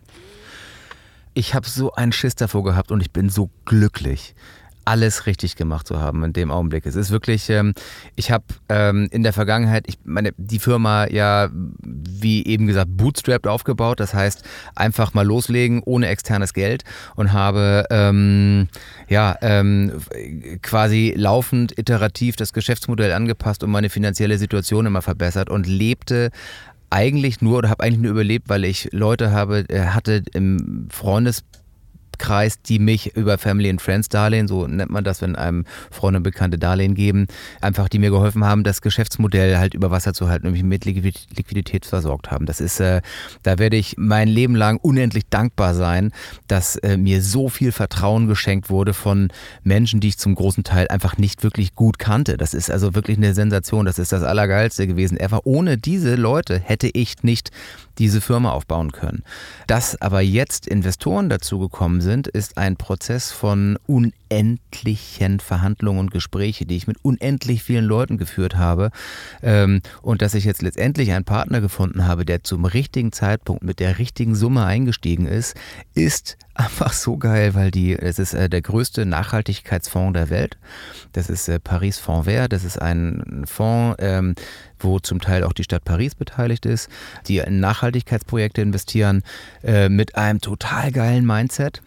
Ich habe so einen Schiss davor gehabt und ich bin so glücklich alles richtig gemacht zu haben in dem Augenblick. Es ist wirklich, ähm, ich habe ähm, in der Vergangenheit, ich meine, die Firma ja, wie eben gesagt, bootstrapped aufgebaut. Das heißt, einfach mal loslegen ohne externes Geld und habe ähm, ja ähm, quasi laufend iterativ das Geschäftsmodell angepasst und meine finanzielle Situation immer verbessert und lebte eigentlich nur oder habe eigentlich nur überlebt, weil ich Leute habe, äh, hatte im Freundes Kreis, die mich über Family and Friends Darlehen, so nennt man das, wenn einem Freunde und Bekannte Darlehen geben, einfach die mir geholfen haben, das Geschäftsmodell halt über Wasser zu halten und mich mit Liquidität versorgt haben. Das ist, äh, da werde ich mein Leben lang unendlich dankbar sein, dass äh, mir so viel Vertrauen geschenkt wurde von Menschen, die ich zum großen Teil einfach nicht wirklich gut kannte. Das ist also wirklich eine Sensation. Das ist das Allergeilste gewesen ever. Ohne diese Leute hätte ich nicht diese Firma aufbauen können. Dass aber jetzt Investoren dazu gekommen sind, sind, ist ein Prozess von unendlichen Verhandlungen und Gespräche, die ich mit unendlich vielen Leuten geführt habe. Ähm, und dass ich jetzt letztendlich einen Partner gefunden habe, der zum richtigen Zeitpunkt mit der richtigen Summe eingestiegen ist, ist einfach so geil, weil die, es ist äh, der größte Nachhaltigkeitsfonds der Welt. Das ist äh, Paris Fonds Vert. Das ist ein Fonds, ähm, wo zum Teil auch die Stadt Paris beteiligt ist, die in Nachhaltigkeitsprojekte investieren äh, mit einem total geilen Mindset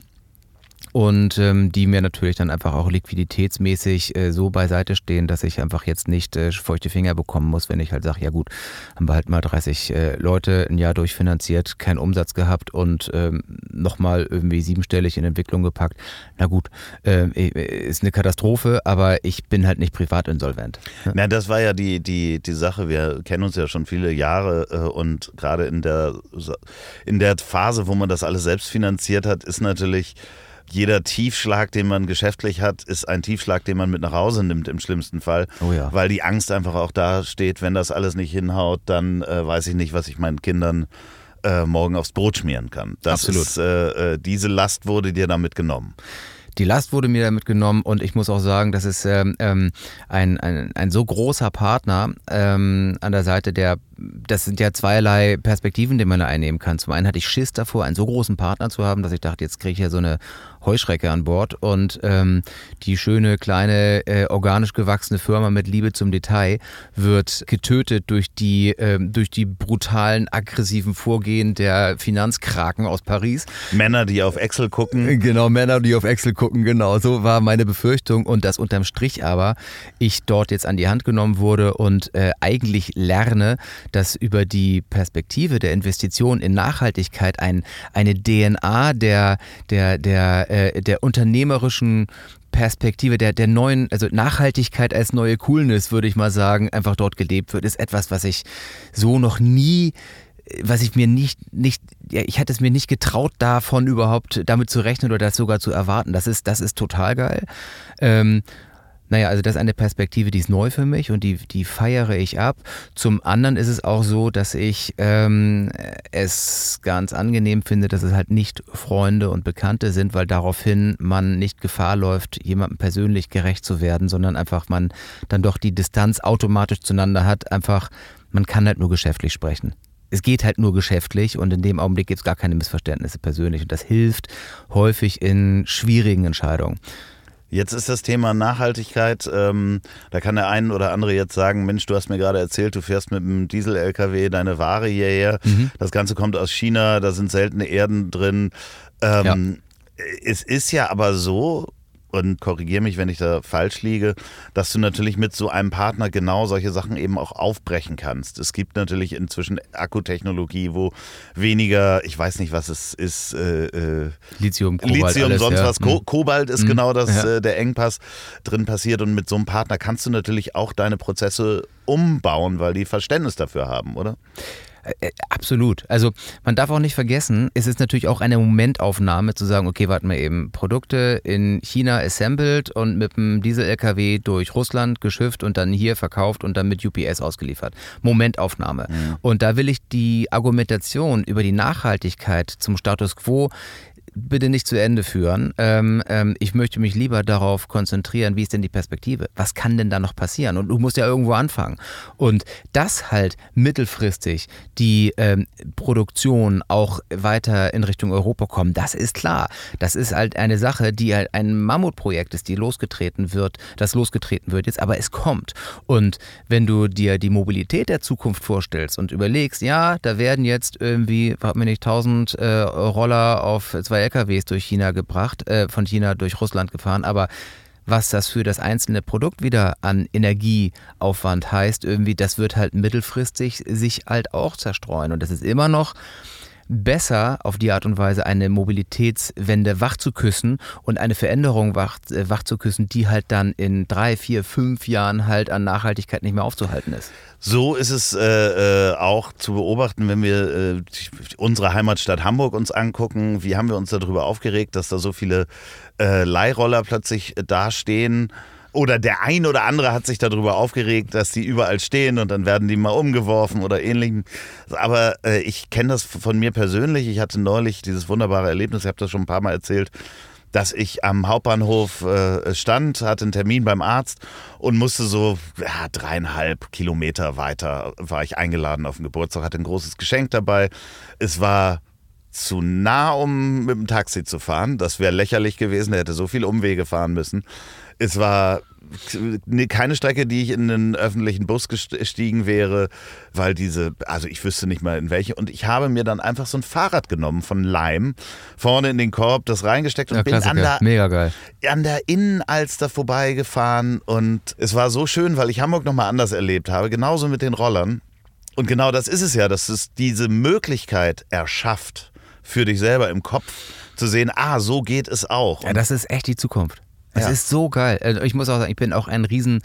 und ähm, die mir natürlich dann einfach auch liquiditätsmäßig äh, so beiseite stehen, dass ich einfach jetzt nicht äh, feuchte Finger bekommen muss, wenn ich halt sage, ja gut, haben wir halt mal 30 äh, Leute ein Jahr durchfinanziert, keinen Umsatz gehabt und ähm, nochmal irgendwie siebenstellig in Entwicklung gepackt. Na gut, äh, ist eine Katastrophe, aber ich bin halt nicht privat insolvent. Ja. Na, das war ja die, die, die Sache, wir kennen uns ja schon viele Jahre äh, und gerade in der, in der Phase, wo man das alles selbst finanziert hat, ist natürlich jeder Tiefschlag, den man geschäftlich hat, ist ein Tiefschlag, den man mit nach Hause nimmt im schlimmsten Fall. Oh ja. Weil die Angst einfach auch da steht, wenn das alles nicht hinhaut, dann äh, weiß ich nicht, was ich meinen Kindern äh, morgen aufs Brot schmieren kann. Das Absolut. Ist, äh, äh diese Last wurde dir damit genommen. Die Last wurde mir damit genommen und ich muss auch sagen, das ist ähm, ähm, ein, ein, ein so großer Partner ähm, an der Seite der das sind ja zweierlei Perspektiven, die man da einnehmen kann. Zum einen hatte ich Schiss davor, einen so großen Partner zu haben, dass ich dachte, jetzt kriege ich ja so eine Heuschrecke an Bord und ähm, die schöne, kleine, äh, organisch gewachsene Firma mit Liebe zum Detail wird getötet durch die, ähm, durch die brutalen, aggressiven Vorgehen der Finanzkraken aus Paris. Männer, die auf Excel gucken. Genau, Männer, die auf Excel gucken, genau. So war meine Befürchtung und dass unterm Strich aber ich dort jetzt an die Hand genommen wurde und äh, eigentlich lerne, dass über die Perspektive der Investition in Nachhaltigkeit ein, eine DNA der, der, der, äh, der unternehmerischen Perspektive der, der neuen, also Nachhaltigkeit als neue Coolness, würde ich mal sagen, einfach dort gelebt wird, ist etwas, was ich so noch nie was ich mir nicht, nicht, ja, ich hatte es mir nicht getraut, davon überhaupt damit zu rechnen oder das sogar zu erwarten. Das ist, das ist total geil. Ähm, naja, also das ist eine Perspektive, die ist neu für mich und die, die feiere ich ab. Zum anderen ist es auch so, dass ich ähm, es ganz angenehm finde, dass es halt nicht Freunde und Bekannte sind, weil daraufhin man nicht Gefahr läuft, jemandem persönlich gerecht zu werden, sondern einfach man dann doch die Distanz automatisch zueinander hat. Einfach, man kann halt nur geschäftlich sprechen es geht halt nur geschäftlich und in dem Augenblick gibt es gar keine Missverständnisse persönlich. Und das hilft häufig in schwierigen Entscheidungen. Jetzt ist das Thema Nachhaltigkeit. Ähm, da kann der ein oder andere jetzt sagen: Mensch, du hast mir gerade erzählt, du fährst mit einem Diesel-LKW deine Ware hierher. Mhm. Das Ganze kommt aus China, da sind seltene Erden drin. Ähm, ja. Es ist ja aber so, und korrigiere mich, wenn ich da falsch liege, dass du natürlich mit so einem Partner genau solche Sachen eben auch aufbrechen kannst. Es gibt natürlich inzwischen Akkutechnologie, wo weniger, ich weiß nicht, was es ist, äh, äh Lithium, Kobalt, Lithium, alles, sonst ja. was. Ko mhm. Kobalt ist mhm. genau das, ja. äh, der Engpass drin passiert. Und mit so einem Partner kannst du natürlich auch deine Prozesse umbauen, weil die Verständnis dafür haben, oder? Äh, äh, absolut. Also man darf auch nicht vergessen, es ist natürlich auch eine Momentaufnahme zu sagen, okay, warten wir eben, Produkte in China assembled und mit dem Diesel-LKW durch Russland geschifft und dann hier verkauft und dann mit UPS ausgeliefert. Momentaufnahme. Mhm. Und da will ich die Argumentation über die Nachhaltigkeit zum Status quo bitte nicht zu Ende führen. Ähm, ähm, ich möchte mich lieber darauf konzentrieren, wie ist denn die Perspektive? Was kann denn da noch passieren? Und du musst ja irgendwo anfangen. Und dass halt mittelfristig die ähm, Produktion auch weiter in Richtung Europa kommt, das ist klar. Das ist halt eine Sache, die halt ein Mammutprojekt ist, die losgetreten wird, das losgetreten wird jetzt, aber es kommt. Und wenn du dir die Mobilität der Zukunft vorstellst und überlegst, ja, da werden jetzt irgendwie, warte mir nicht, 1000 äh, Roller auf zwei LKWs durch China gebracht, äh, von China durch Russland gefahren, aber was das für das einzelne Produkt wieder an Energieaufwand heißt, irgendwie, das wird halt mittelfristig sich halt auch zerstreuen. Und das ist immer noch besser auf die Art und Weise eine Mobilitätswende wach zu küssen und eine Veränderung wach, äh, zu küssen, die halt dann in drei, vier, fünf Jahren halt an Nachhaltigkeit nicht mehr aufzuhalten ist. So ist es äh, äh, auch zu beobachten, wenn wir äh, unsere Heimatstadt Hamburg uns angucken. Wie haben wir uns darüber aufgeregt, dass da so viele äh, Leihroller plötzlich dastehen? Oder der ein oder andere hat sich darüber aufgeregt, dass die überall stehen und dann werden die mal umgeworfen oder ähnlichem. Aber äh, ich kenne das von mir persönlich. Ich hatte neulich dieses wunderbare Erlebnis, ich habe das schon ein paar Mal erzählt, dass ich am Hauptbahnhof äh, stand, hatte einen Termin beim Arzt und musste so ja, dreieinhalb Kilometer weiter, war ich eingeladen auf den Geburtstag, hatte ein großes Geschenk dabei. Es war zu nah, um mit dem Taxi zu fahren. Das wäre lächerlich gewesen, er hätte so viele Umwege fahren müssen. Es war keine Strecke, die ich in einen öffentlichen Bus gestiegen wäre, weil diese, also ich wüsste nicht mal in welche. Und ich habe mir dann einfach so ein Fahrrad genommen von Leim, vorne in den Korb, das reingesteckt und Ja, bin an der, an der Innenalster vorbeigefahren. Und es war so schön, weil ich Hamburg nochmal anders erlebt habe, genauso mit den Rollern. Und genau das ist es ja, dass es diese Möglichkeit erschafft, für dich selber im Kopf zu sehen, ah, so geht es auch. Ja, das ist echt die Zukunft. Es Ja. ist so geil. Also Ich muss auch sagen, ich bin auch ein riesen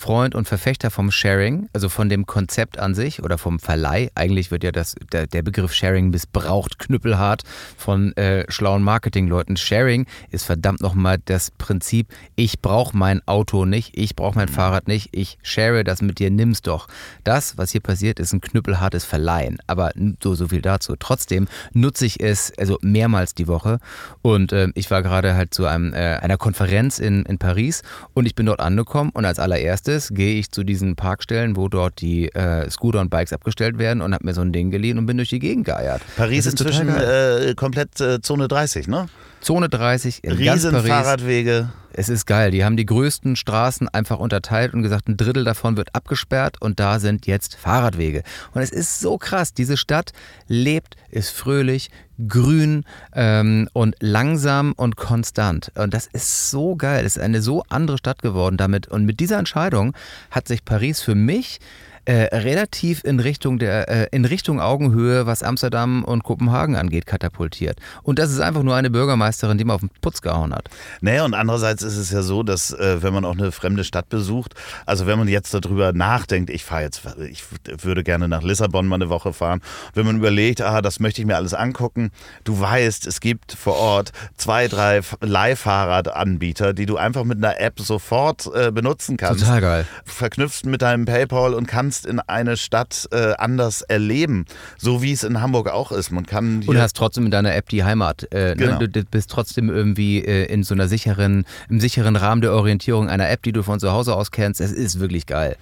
Freund und Verfechter vom Sharing, also von dem Konzept an sich oder vom Verleih. Eigentlich wird ja das, der, der Begriff Sharing missbraucht, knüppelhart von äh, schlauen Marketingleuten. Sharing ist verdammt nochmal das Prinzip, ich brauche mein Auto nicht, ich brauche mein Fahrrad nicht, ich share das mit dir, nimm's doch. Das, was hier passiert, ist ein knüppelhartes Verleihen. Aber so, so viel dazu. Trotzdem nutze ich es also mehrmals die Woche und äh, ich war gerade halt zu einem, äh, einer Konferenz in, in Paris und ich bin dort angekommen und als allererstes gehe ich zu diesen Parkstellen, wo dort die äh, Scooter und Bikes abgestellt werden und habe mir so ein Ding geliehen und bin durch die Gegend geeiert. Paris ist geil. äh, komplett äh, Zone 30, ne? Zone 30 in ganz Riesen Paris. Fahrradwege. Es ist geil. Die haben die größten Straßen einfach unterteilt und gesagt, ein Drittel davon wird abgesperrt und da sind jetzt Fahrradwege. Und es ist so krass. Diese Stadt lebt, ist fröhlich, grün ähm, und langsam und konstant. Und das ist so geil. Es ist eine so andere Stadt geworden damit. Und mit dieser Entscheidung hat sich Paris für mich äh, relativ in Richtung der äh, in Richtung Augenhöhe, was Amsterdam und Kopenhagen angeht, katapultiert. Und das ist einfach nur eine Bürgermeisterin, die mal auf den Putz gehauen hat. Naja, und andererseits ist es ja so, dass äh, wenn man auch eine fremde Stadt besucht, also wenn man jetzt darüber nachdenkt, ich fahre jetzt, ich würde gerne nach Lissabon mal eine Woche fahren, wenn man überlegt, ah, das möchte ich mir alles angucken, du weißt, es gibt vor Ort zwei, drei Leihfahrradanbieter, die du einfach mit einer App sofort äh, benutzen kannst. Total geil. verknüpft mit deinem PayPal und kannst in eine Stadt äh, anders erleben, so wie es in Hamburg auch ist. Man kann Und hast trotzdem in deiner App die Heimat. Äh, Genau. ne? du, bist trotzdem irgendwie äh, in so einer sicheren, im sicheren Rahmen der Orientierung einer App, die du von zu Hause aus kennst. Es ist wirklich geil.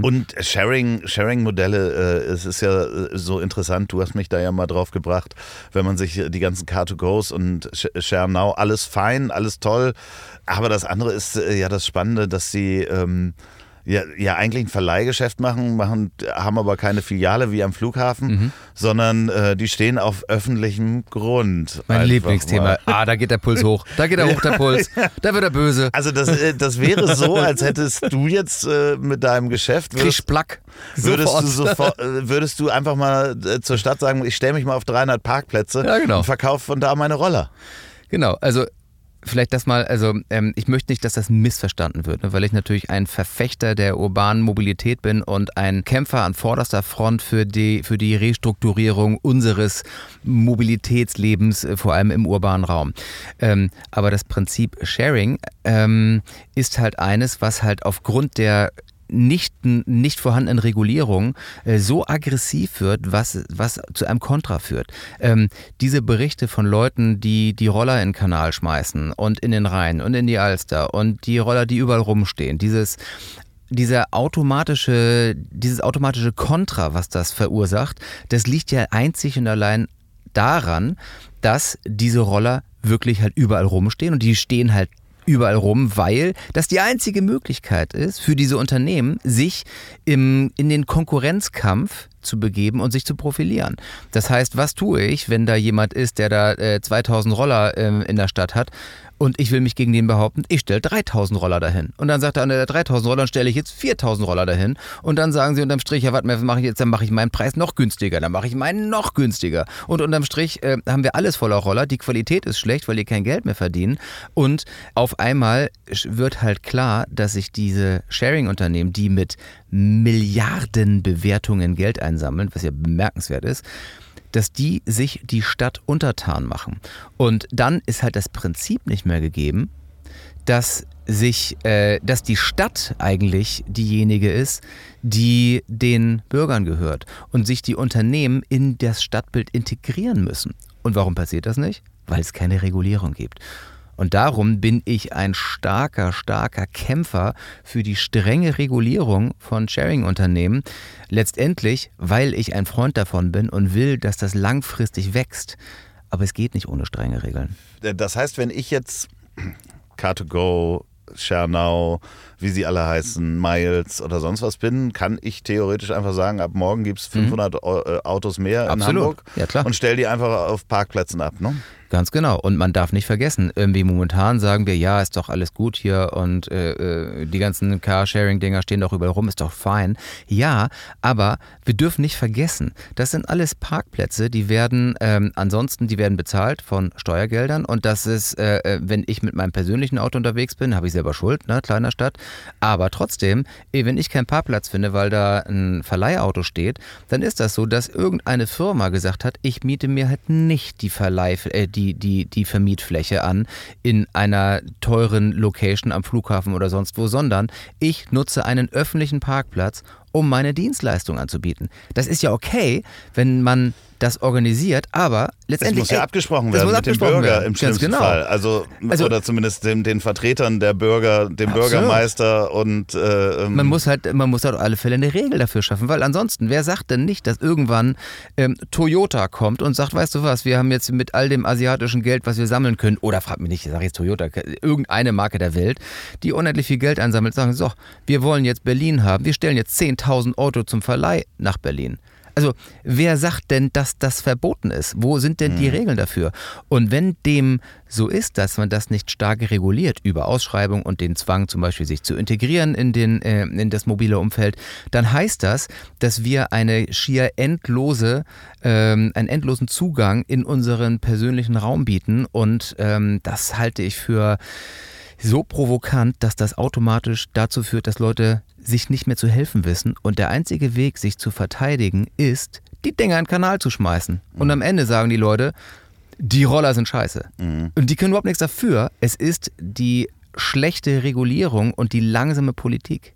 Und Sharing, Sharing-Modelle, äh, es ist ja äh, so interessant, du hast mich da ja mal drauf gebracht, wenn man sich die ganzen Car2Go's und Sh- Share Now, alles fein, alles toll, aber das andere ist äh, ja das Spannende, dass sie ähm, ja, ja eigentlich ein Verleihgeschäft machen, machen, haben aber keine Filiale wie am Flughafen, Mhm. sondern äh, die stehen auf öffentlichem Grund. Mein Lieblingsthema. mal. Ah, da geht der Puls hoch. Da geht er hoch, der Puls. Da wird er böse. Also das, äh, das wäre so, als hättest du jetzt äh, mit deinem Geschäft würdest, Plack. Würdest du, sofort, äh, würdest du einfach mal äh, zur Stadt sagen, ich stelle mich mal auf 300 Parkplätze Ja, genau. und verkaufe von da meine Roller? Genau, also vielleicht das mal, also ähm, ich möchte nicht, dass das missverstanden wird, ne, weil ich natürlich ein Verfechter der urbanen Mobilität bin und ein Kämpfer an vorderster Front für die, für die Restrukturierung unseres Mobilitätslebens, äh, vor allem im urbanen Raum. Ähm, aber das Prinzip Sharing ähm, ist halt eines, was halt aufgrund der nicht, nicht vorhandenen Regulierung äh, so aggressiv wird, was, was zu einem Kontra führt. Ähm, diese Berichte von Leuten, die die Roller in den Kanal schmeißen und in den Rhein und in die Alster und die Roller, die überall rumstehen, dieses dieser automatische, dieses automatische Kontra, was das verursacht, das liegt ja einzig und allein daran, dass diese Roller wirklich halt überall rumstehen und die stehen halt überall rum, weil das die einzige Möglichkeit ist für diese Unternehmen, sich im, in den Konkurrenzkampf zu begeben und sich zu profilieren. Das heißt, was tue ich, wenn da jemand ist, der da äh, 2000 Roller ähm, in der Stadt hat und ich will mich gegen den behaupten, ich stelle 3000 Roller dahin. Und dann sagt er, an der 3000 Rollern stelle ich jetzt 4000 Roller dahin. Und dann sagen sie unterm Strich, ja, warte mal, was mache ich jetzt? Dann mache ich meinen Preis noch günstiger, dann mache ich meinen noch günstiger. Und unterm Strich äh, haben wir alles voller Roller. Die Qualität ist schlecht, weil die kein Geld mehr verdienen. Und auf einmal wird halt klar, dass sich diese Sharing-Unternehmen, die mit Milliardenbewertungen Geld einsammeln, was ja bemerkenswert ist, dass die sich die Stadt untertan machen. Und dann ist halt das Prinzip nicht mehr gegeben, dass sich, äh, dass die Stadt eigentlich diejenige ist, die den Bürgern gehört und sich die Unternehmen in das Stadtbild integrieren müssen. Und warum passiert das nicht? Weil es keine Regulierung gibt. Und darum bin ich ein starker, starker Kämpfer für die strenge Regulierung von Sharing-Unternehmen. Letztendlich, weil ich ein Freund davon bin und will, dass das langfristig wächst. Aber es geht nicht ohne strenge Regeln. Das heißt, wenn ich jetzt Car2Go, Schernau, wie sie alle heißen, Miles oder sonst was bin, kann ich theoretisch einfach sagen, ab morgen gibt es 500 mhm. Autos mehr in Absolut. Hamburg ja, klar. und stell die einfach auf Parkplätzen ab. Ne? Ganz genau. Und man darf nicht vergessen, irgendwie momentan sagen wir, ja, ist doch alles gut hier und äh, äh die ganzen Carsharing-Dinger stehen doch überall rum, ist doch fein. Ja, aber wir dürfen nicht vergessen, das sind alles Parkplätze, die werden ähm, ansonsten, die werden bezahlt von Steuergeldern und das ist, äh, äh wenn ich mit meinem persönlichen Auto unterwegs bin, habe ich selber Schuld, ne, kleiner Stadt. Aber trotzdem, eh, wenn ich keinen Parkplatz finde, weil da ein Verleihauto steht, dann ist das so, dass irgendeine Firma gesagt hat, ich miete mir halt nicht die Verleih, äh, die die, die, die Vermietfläche an in einer teuren Location am Flughafen oder sonst wo, sondern ich nutze einen öffentlichen Parkplatz, um meine Dienstleistung anzubieten. Das ist ja okay, wenn man das organisiert, aber letztendlich. Das muss ja abgesprochen werden mit dem Bürger werden. im schlimmsten genau. Fall. Also, also, oder zumindest den, den, Vertretern der Bürger, dem absolut. Bürgermeister und. Äh, ähm man muss halt, man muss halt auf alle Fälle eine Regel dafür schaffen, weil ansonsten, wer sagt denn nicht, dass irgendwann ähm, Toyota kommt und sagt, weißt du was, wir haben jetzt mit all dem asiatischen Geld, was wir sammeln können, oder frag mich nicht, ich sage jetzt Toyota, irgendeine Marke der Welt, die unendlich viel Geld einsammelt, sagen, so, wir wollen jetzt Berlin haben, wir stellen jetzt 10.000 Auto zum Verleih nach Berlin. Also wer sagt denn, dass das verboten ist? Wo sind denn die mhm. Regeln dafür? Und wenn dem so ist, dass man das nicht stark reguliert über Ausschreibung und den Zwang zum Beispiel sich zu integrieren in, den, äh, in das mobile Umfeld, dann heißt das, dass wir eine schier endlose, ähm, einen endlosen Zugang in unseren persönlichen Raum bieten und ähm, das halte ich für so provokant, dass das automatisch dazu führt, dass Leute sich nicht mehr zu helfen wissen und der einzige Weg, sich zu verteidigen, ist, die Dinger in den Kanal zu schmeißen. Und am Ende sagen die Leute, die Roller sind scheiße. Mhm. Und die können überhaupt nichts dafür. Es ist die schlechte Regulierung und die langsame Politik.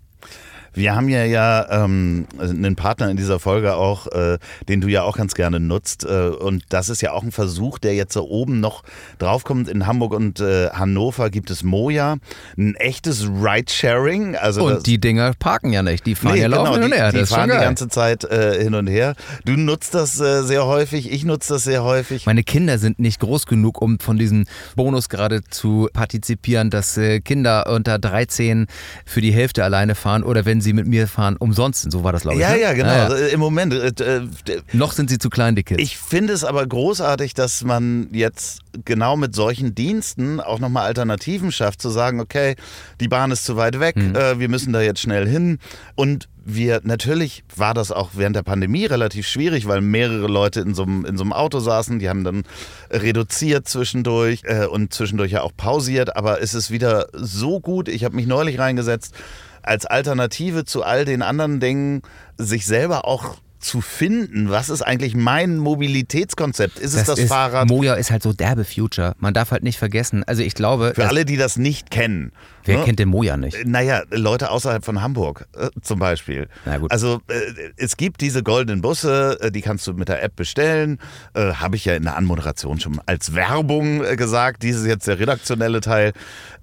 Wir haben ja ja ähm, einen Partner in dieser Folge auch, äh, den du ja auch ganz gerne nutzt. Äh, und das ist ja auch ein Versuch, der jetzt so oben noch draufkommt. In Hamburg und äh, Hannover gibt es Moja, ein echtes Ride-Sharing. Also und die Dinger parken ja nicht, die fahren nee, ja genau, laufen hin und her. Die, die fahren die ganze Zeit äh, hin und her. Du nutzt das äh, sehr häufig, ich nutze das sehr häufig. Meine Kinder sind nicht groß genug, um von diesem Bonus gerade zu partizipieren, dass äh, Kinder unter 13 für die Hälfte alleine fahren oder wenn sie sie mit mir fahren umsonst. So war das, glaube ich. Ja, ne? ja, genau. Ja, ja. Also Im Moment. Äh, äh, Noch sind sie zu klein, die Kids. Ich finde es aber großartig, dass man jetzt genau mit solchen Diensten auch nochmal Alternativen schafft, zu sagen, okay, die Bahn ist zu weit weg, mhm. äh, wir müssen da jetzt schnell hin. Und wir, natürlich war das auch während der Pandemie relativ schwierig, weil mehrere Leute in so einem, in so einem Auto saßen, die haben dann reduziert zwischendurch äh, und zwischendurch ja auch pausiert, aber es ist wieder so gut. Ich habe mich neulich reingesetzt als Alternative zu all den anderen Dingen sich selber auch zu finden, was ist eigentlich mein Mobilitätskonzept? Ist das es das ist, Fahrrad? Moja ist halt so derbe Future. Man darf halt nicht vergessen. Also ich glaube. Für alle, die das nicht kennen. Wer ne? kennt den Moja nicht? Naja, Leute außerhalb von Hamburg äh, zum Beispiel. Na gut. Also äh, es gibt diese goldenen Busse, äh, die kannst du mit der App bestellen. Äh, Habe ich ja in der Anmoderation schon als Werbung äh, gesagt. Dies ist jetzt der redaktionelle Teil.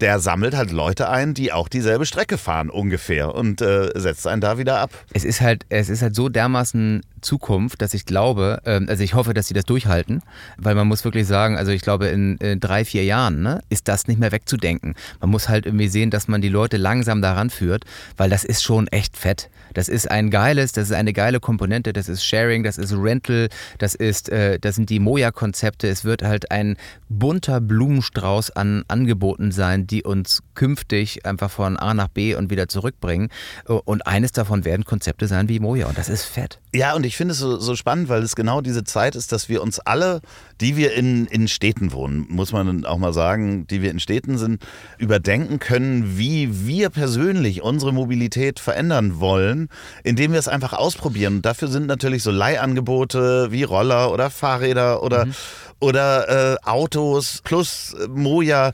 Der sammelt halt Leute ein, die auch dieselbe Strecke fahren ungefähr und äh, setzt einen da wieder ab. Es ist halt, es ist halt so dermaßen Zukunft, dass ich glaube, ähm, also ich hoffe, dass sie das durchhalten, weil man muss wirklich sagen, also ich glaube in, in drei, vier Jahren ne, ist das nicht mehr wegzudenken. Man muss halt irgendwie sehen, dass man die Leute langsam daran führt, weil das ist schon echt fett. Das ist ein geiles, das ist eine geile Komponente, das ist Sharing, das ist Rental, das ist, äh, das sind die Moja-Konzepte. Es wird halt ein bunter Blumenstrauß an Angeboten sein, die uns künftig einfach von A nach B und wieder zurückbringen. Und eines davon werden Konzepte sein wie Moja und das ist fett. Ja, und ich finde es so, so spannend, weil es genau diese Zeit ist, dass wir uns alle, die wir in, in Städten wohnen, muss man auch mal sagen, die wir in Städten sind, überdenken können, wie wir persönlich unsere Mobilität verändern wollen, indem wir es einfach ausprobieren. Und dafür sind natürlich so Leihangebote wie Roller oder Fahrräder oder, mhm. oder äh, Autos plus Moja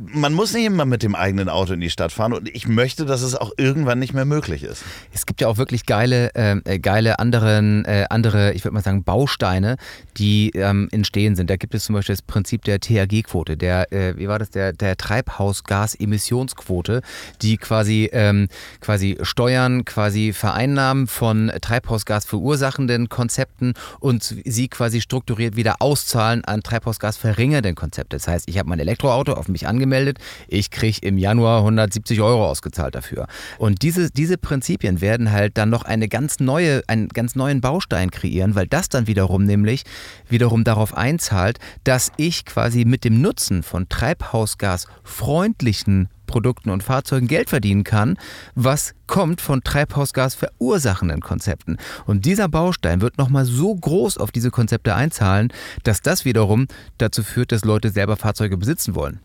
man muss nicht immer mit dem eigenen Auto in die Stadt fahren und ich möchte, dass es auch irgendwann nicht mehr möglich ist. Es gibt ja auch wirklich geile, ähm, äh, geile anderen, äh, andere, ich würde mal sagen, Bausteine, die ähm, entstehen sind. Da gibt es zum Beispiel das Prinzip der THG-Quote, der, äh, wie war das, der, der Treibhausgasemissionsquote, die quasi, ähm, quasi Steuern, quasi Vereinnahmen von Treibhausgas verursachenden Konzepten und sie quasi strukturiert wieder auszahlen an Treibhausgas verringernden Konzepte. Das heißt, ich habe mein Elektroauto auf mich angemeldet, ich kriege im Januar 170 Euro ausgezahlt dafür. Und diese, diese Prinzipien werden halt dann noch eine ganz neue, einen ganz neuen Baustein kreieren, weil das dann wiederum nämlich wiederum darauf einzahlt, dass ich quasi mit dem Nutzen von treibhausgasfreundlichen Produkten und Fahrzeugen Geld verdienen kann, was kommt von Treibhausgas verursachenden Konzepten. Und dieser Baustein wird nochmal so groß auf diese Konzepte einzahlen, dass das wiederum dazu führt, dass Leute selber Fahrzeuge besitzen wollen.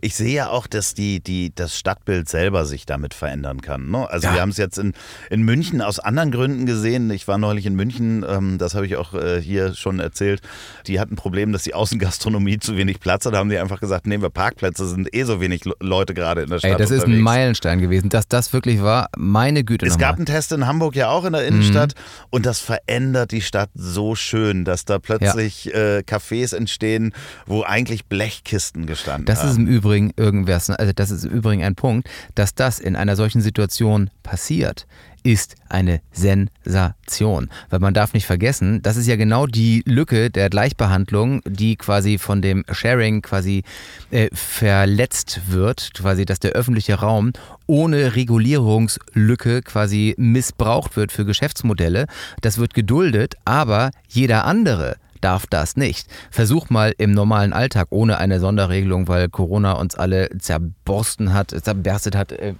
Ich sehe ja auch, dass die, die, das Stadtbild selber sich damit verändern kann. Ne? Also Ja. wir haben es jetzt in, in München aus anderen Gründen gesehen. Ich war neulich in München, ähm, das habe ich auch äh, hier schon erzählt. Die hatten ein Problem, dass die Außengastronomie zu wenig Platz hat. Da haben die einfach gesagt, nehmen wir Parkplätze, sind eh so wenig Le- Leute gerade in der Stadt Ey, das ist ein unterwegs. Meilenstein gewesen, dass das wirklich war. Meine Güte Es gab einen Test in Hamburg ja auch in der Innenstadt und das verändert die Stadt so schön, dass da plötzlich äh, Cafés entstehen, wo eigentlich Blechkisten gestanden Das haben. Ist im Übrigen irgendwas, also das ist im Übrigen ein Punkt, dass das in einer solchen Situation passiert, ist eine Sensation. Weil man darf nicht vergessen, das ist ja genau die Lücke der Gleichbehandlung, die quasi von dem Sharing quasi äh, verletzt wird, quasi, dass der öffentliche Raum ohne Regulierungslücke quasi missbraucht wird für Geschäftsmodelle. Das wird geduldet, aber jeder andere darf das nicht. Versuch mal im normalen Alltag ohne eine Sonderregelung, weil Corona uns alle zerborsten hat, zerberstet hat. Äh,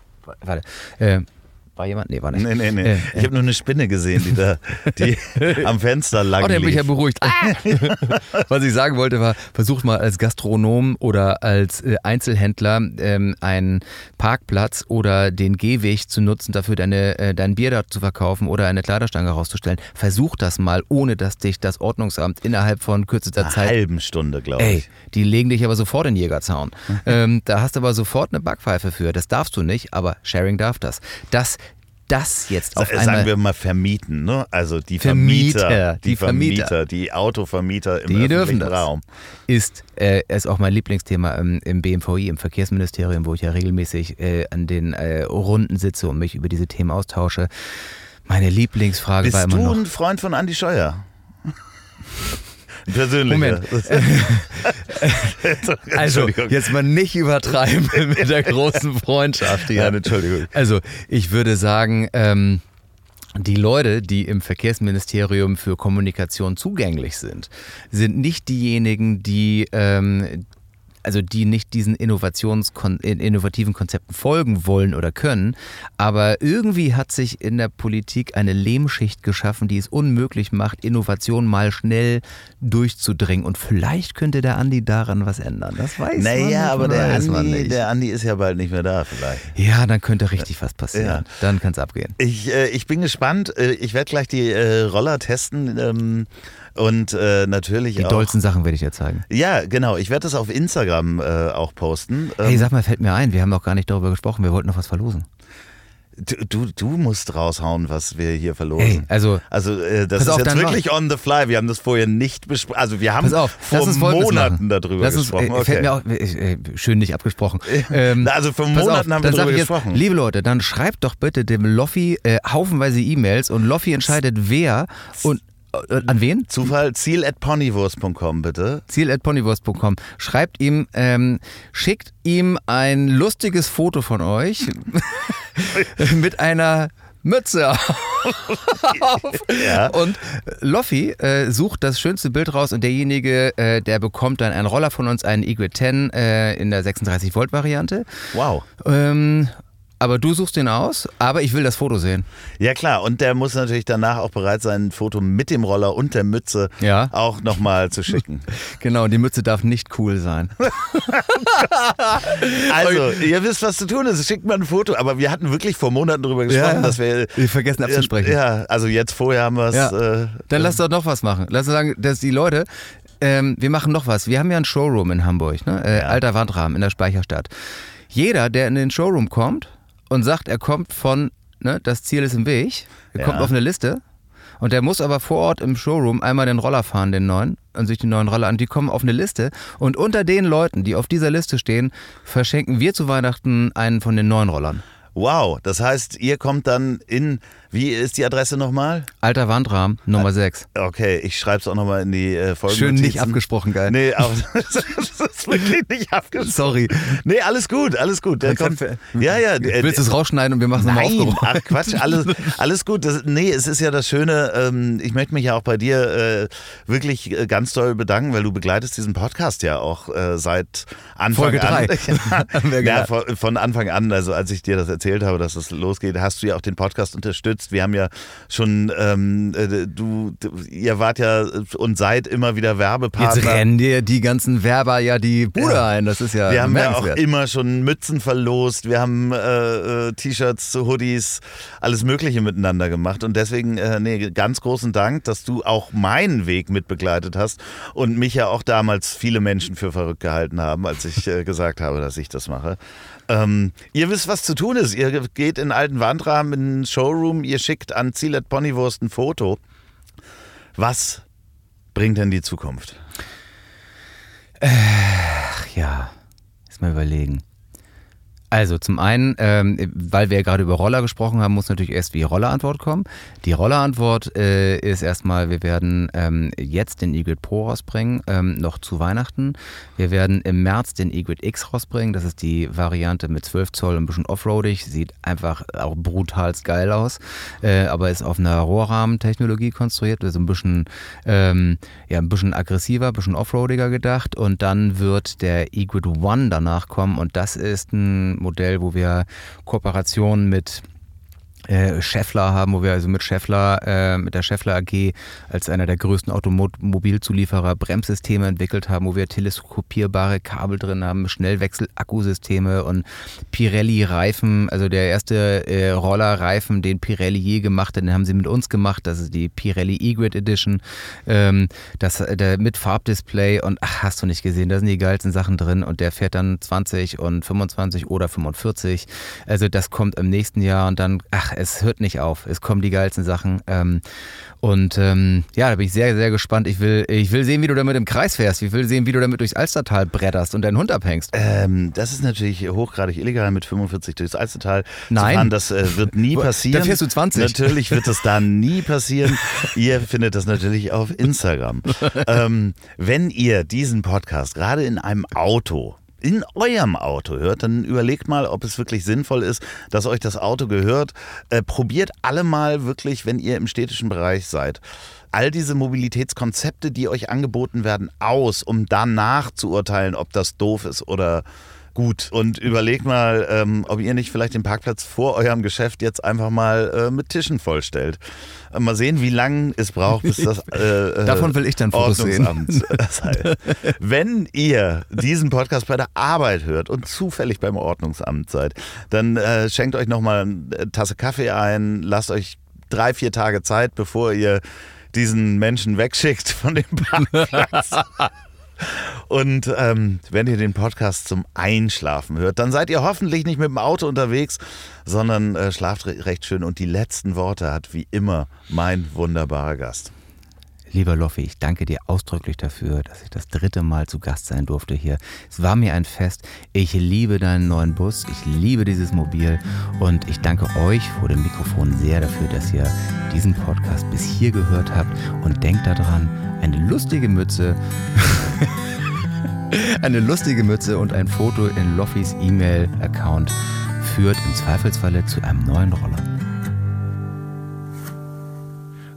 warte, äh, war jemand? Nee, war nicht. Nee, nee, nee. Äh, ich habe nur eine Spinne gesehen, die da die am Fenster lang Oh, dann bin ich ja beruhigt. Ah! Was ich sagen wollte war, versucht mal als Gastronom oder als äh, Einzelhändler ähm, einen Parkplatz oder den Gehweg zu nutzen, dafür deine, äh, dein Bier dort zu verkaufen oder eine Kleiderstange rauszustellen. Versuch das mal, ohne dass dich das Ordnungsamt innerhalb von kürzester Einer Zeit halben Stunde, glaube Ey, ich. die legen dich aber sofort in den Jägerzaun. ähm, da hast du aber sofort eine Backpfeife für. Das darfst du nicht, aber Sharing darf das. Dass das jetzt auf Sa- einmal... Sagen wir mal vermieten, ne? Also die Vermieter, Vermieter, die die Vermieter, Vermieter. die Autovermieter im Die dürfen das. Raum. ist, äh, ist auch mein Lieblingsthema im, im BMVI, im Verkehrsministerium, wo ich ja regelmäßig äh, an den äh, Runden sitze und mich über diese Themen austausche. Meine Lieblingsfrage Bist war immer du noch. ein Freund von Andi Scheuer? Persönlich. Moment. Also, jetzt mal nicht übertreiben mit der großen Freundschaft hier. Ja, Entschuldigung. Also, ich würde sagen, ähm, die Leute, die im Verkehrsministerium für Kommunikation zugänglich sind, sind nicht diejenigen, die ähm, also die nicht diesen Innovationskon in- innovativen Konzepten folgen wollen oder können, aber irgendwie hat sich in der Politik eine Lehmschicht geschaffen, die es unmöglich macht, Innovation mal schnell durchzudringen. Und vielleicht könnte der Andi daran was ändern. Das weiß man nicht. Naja, aber der man Andi, der Andi ist ja bald nicht mehr da vielleicht. ja, dann könnte richtig was passieren. Ja. Dann kann es abgehen. Ich, äh, ich bin gespannt. Äh, Ich werde gleich die äh, Roller testen ähm, und äh, natürlich Die auch. dollsten Sachen werde ich dir zeigen. Ja, genau. Ich werde das auf Instagram äh, auch posten. Ähm, Hey, sag mal, fällt mir ein, wir haben noch gar nicht darüber gesprochen, wir wollten noch was verlosen. du, du, du musst raushauen, was wir hier verlosen. Hey, also Also äh, das ist auf, jetzt wirklich on the fly. Wir haben das vorher nicht besprochen. Also wir haben auf, vor Monaten machen. darüber lass uns, gesprochen. Äh, Fällt mir auch, äh, äh, schön nicht abgesprochen. Ähm, also vor Monaten auf, haben wir darüber ich jetzt, gesprochen. Liebe Leute, dann schreibt doch bitte dem Loffi äh, haufenweise E-Mails und Loffi entscheidet wer und äh, an wen? Zufall, ziel at ponywurst.com bitte. ziel.ponywurst.com. Schreibt ihm, ähm, schickt ihm ein lustiges Foto von euch mit einer Mütze auf. Ja. Und Loffi äh, sucht das schönste Bild raus und derjenige, äh, der bekommt dann einen Roller von uns, einen Egrid 10 äh, in der 36 Volt Variante. Wow. Ähm, aber du suchst ihn aus, aber ich will das Foto sehen. Ja klar, und der muss natürlich danach auch bereit sein, ein Foto mit dem Roller und der Mütze Ja. auch nochmal zu schicken. Genau, die Mütze darf nicht cool sein. Also, ihr wisst, was zu tun ist. Schickt mal ein Foto. Aber wir hatten wirklich vor Monaten darüber gesprochen, ja. dass wir. Wir vergessen abzusprechen. Ja, also jetzt vorher haben wir es. Ja. Äh, Dann lass doch noch was machen. Lass uns sagen, dass die Leute ähm, wir machen noch was. Wir haben ja einen Showroom in Hamburg, ne? Äh. Alter Wandrahmen in der Speicherstadt. Jeder, der in den Showroom kommt und sagt, er kommt von, ne, das Ziel ist im Weg, er Ja. kommt auf eine Liste und der muss aber vor Ort im Showroom einmal den Roller fahren, den neuen, und sich die neuen Roller an. Die kommen auf eine Liste und unter den Leuten, die auf dieser Liste stehen, verschenken wir zu Weihnachten einen von den neuen Rollern. Wow, das heißt, ihr kommt dann in, wie ist die Adresse nochmal? Alter Wandrahmen, Nummer 6. Okay, ich schreibe es auch nochmal in die äh, Folge. Schön nicht abgesprochen, geil. Nee, aber das ist wirklich nicht abgesprochen. Sorry. Nee, alles gut, alles gut. Der kommt, ja, ja. äh, Willst du es rausschneiden und wir machen es nochmal aufgeräumt? ach Quatsch, alles, alles gut. Das, nee, es ist ja das Schöne, ähm, ich möchte mich ja auch bei dir äh, wirklich äh, ganz doll bedanken, weil du begleitest diesen Podcast ja auch äh, seit Anfang Folge an. ja, gedacht. von, von Anfang an, also als ich dir das erzählt habe, dass es losgeht, hast du ja auch den Podcast unterstützt. Wir haben ja schon, ähm, äh, du, ihr wart ja und seid immer wieder Werbepartner. Jetzt rennen dir die ganzen Werber ja die Bude Ja. ein. Das ist ja Wir haben ja auch immer schon Mützen verlost, wir haben äh, äh, T-Shirts, Hoodies, alles Mögliche miteinander gemacht. Und deswegen, äh, nee, ganz großen Dank, dass du auch meinen Weg mit begleitet hast und mich ja auch damals viele Menschen für verrückt gehalten haben, als ich äh, gesagt habe, dass ich das mache. Ähm, ihr wisst, was zu tun ist. Ihr geht in alten Wandrahmen in den Showroom, ihr schickt an Zielet Ponywurst ein Foto. Was bringt denn die Zukunft? Ach ja, jetzt mal überlegen. Also zum einen, ähm, weil wir ja gerade über Roller gesprochen haben, muss natürlich erst die Rollerantwort kommen. Die Rollerantwort äh, ist erstmal, wir werden ähm, jetzt den Egrid Pro rausbringen, ähm, noch zu Weihnachten. Wir werden im März den Egrid X rausbringen. Das ist die Variante mit 12 Zoll, ein bisschen offroadig, sieht einfach auch brutal geil aus, äh, aber ist auf einer Rohrrahmentechnologie konstruiert, also ein bisschen, ähm, ja, ein bisschen aggressiver, ein bisschen offroadiger gedacht. Und dann wird der Egrid One danach kommen und das ist ein Modell, wo wir Kooperationen mit äh, Schaeffler haben, wo wir also mit Schaeffler, äh, mit der Schaeffler AG als einer der größten Automobilzulieferer Bremssysteme entwickelt haben, wo wir teleskopierbare Kabel drin haben, Schnellwechsel-Akkusysteme und Pirelli-Reifen, also der erste äh, Rollerreifen, den Pirelli je gemacht hat, den haben sie mit uns gemacht, das ist die Pirelli E-Grid Edition, ähm, das, der, mit Farbdisplay und ach, hast du nicht gesehen, da sind die geilsten Sachen drin und der fährt dann 20 und 25 oder 45, also das kommt im nächsten Jahr und dann, ach, es hört nicht auf, es kommen die geilsten Sachen ähm, und ähm, ja, da bin ich sehr, sehr gespannt. Ich will, ich will sehen, wie du damit im Kreis fährst. Ich will sehen, wie du damit durchs Alstertal bretterst und deinen Hund abhängst. Ähm, das ist natürlich hochgradig illegal, mit 45 durchs Alstertal Nein. zu fahren. Das äh, wird nie passieren. da fährst du 20. Natürlich wird das da nie passieren. ihr findet das natürlich auf Instagram. ähm, wenn ihr diesen Podcast gerade in einem Auto in eurem Auto hört, dann überlegt mal, ob es wirklich sinnvoll ist, dass euch das Auto gehört. Äh, probiert alle mal wirklich, wenn ihr im städtischen Bereich seid, all diese Mobilitätskonzepte, die euch angeboten werden, aus, um danach zu urteilen, ob das doof ist oder gut. Und überlegt mal, ähm, ob ihr nicht vielleicht den Parkplatz vor eurem Geschäft jetzt einfach mal äh, mit Tischen vollstellt. Äh, mal sehen, wie lange es braucht, bis das äh, äh, Davon will ich dann Fotos sehen. Das heißt, Wenn ihr diesen Podcast bei der Arbeit hört und zufällig beim Ordnungsamt seid, dann äh, schenkt euch nochmal eine Tasse Kaffee ein, lasst euch drei, vier Tage Zeit, bevor ihr diesen Menschen wegschickt von dem Parkplatz. Und ähm, wenn ihr den Podcast zum Einschlafen hört, dann seid ihr hoffentlich nicht mit dem Auto unterwegs, sondern äh, schlaft re recht schön. Und die letzten Worte hat wie immer mein wunderbarer Gast. Lieber Loffi, ich danke dir ausdrücklich dafür, dass ich das dritte Mal zu Gast sein durfte hier. Es war mir ein Fest. Ich liebe deinen neuen Bus. Ich liebe dieses Mobil. Und ich danke euch vor dem Mikrofon sehr dafür, dass ihr diesen Podcast bis hier gehört habt. Und denkt daran, eine lustige Mütze. eine lustige Mütze und ein Foto in Loffis E-Mail-Account führt im Zweifelsfalle zu einem neuen Roller.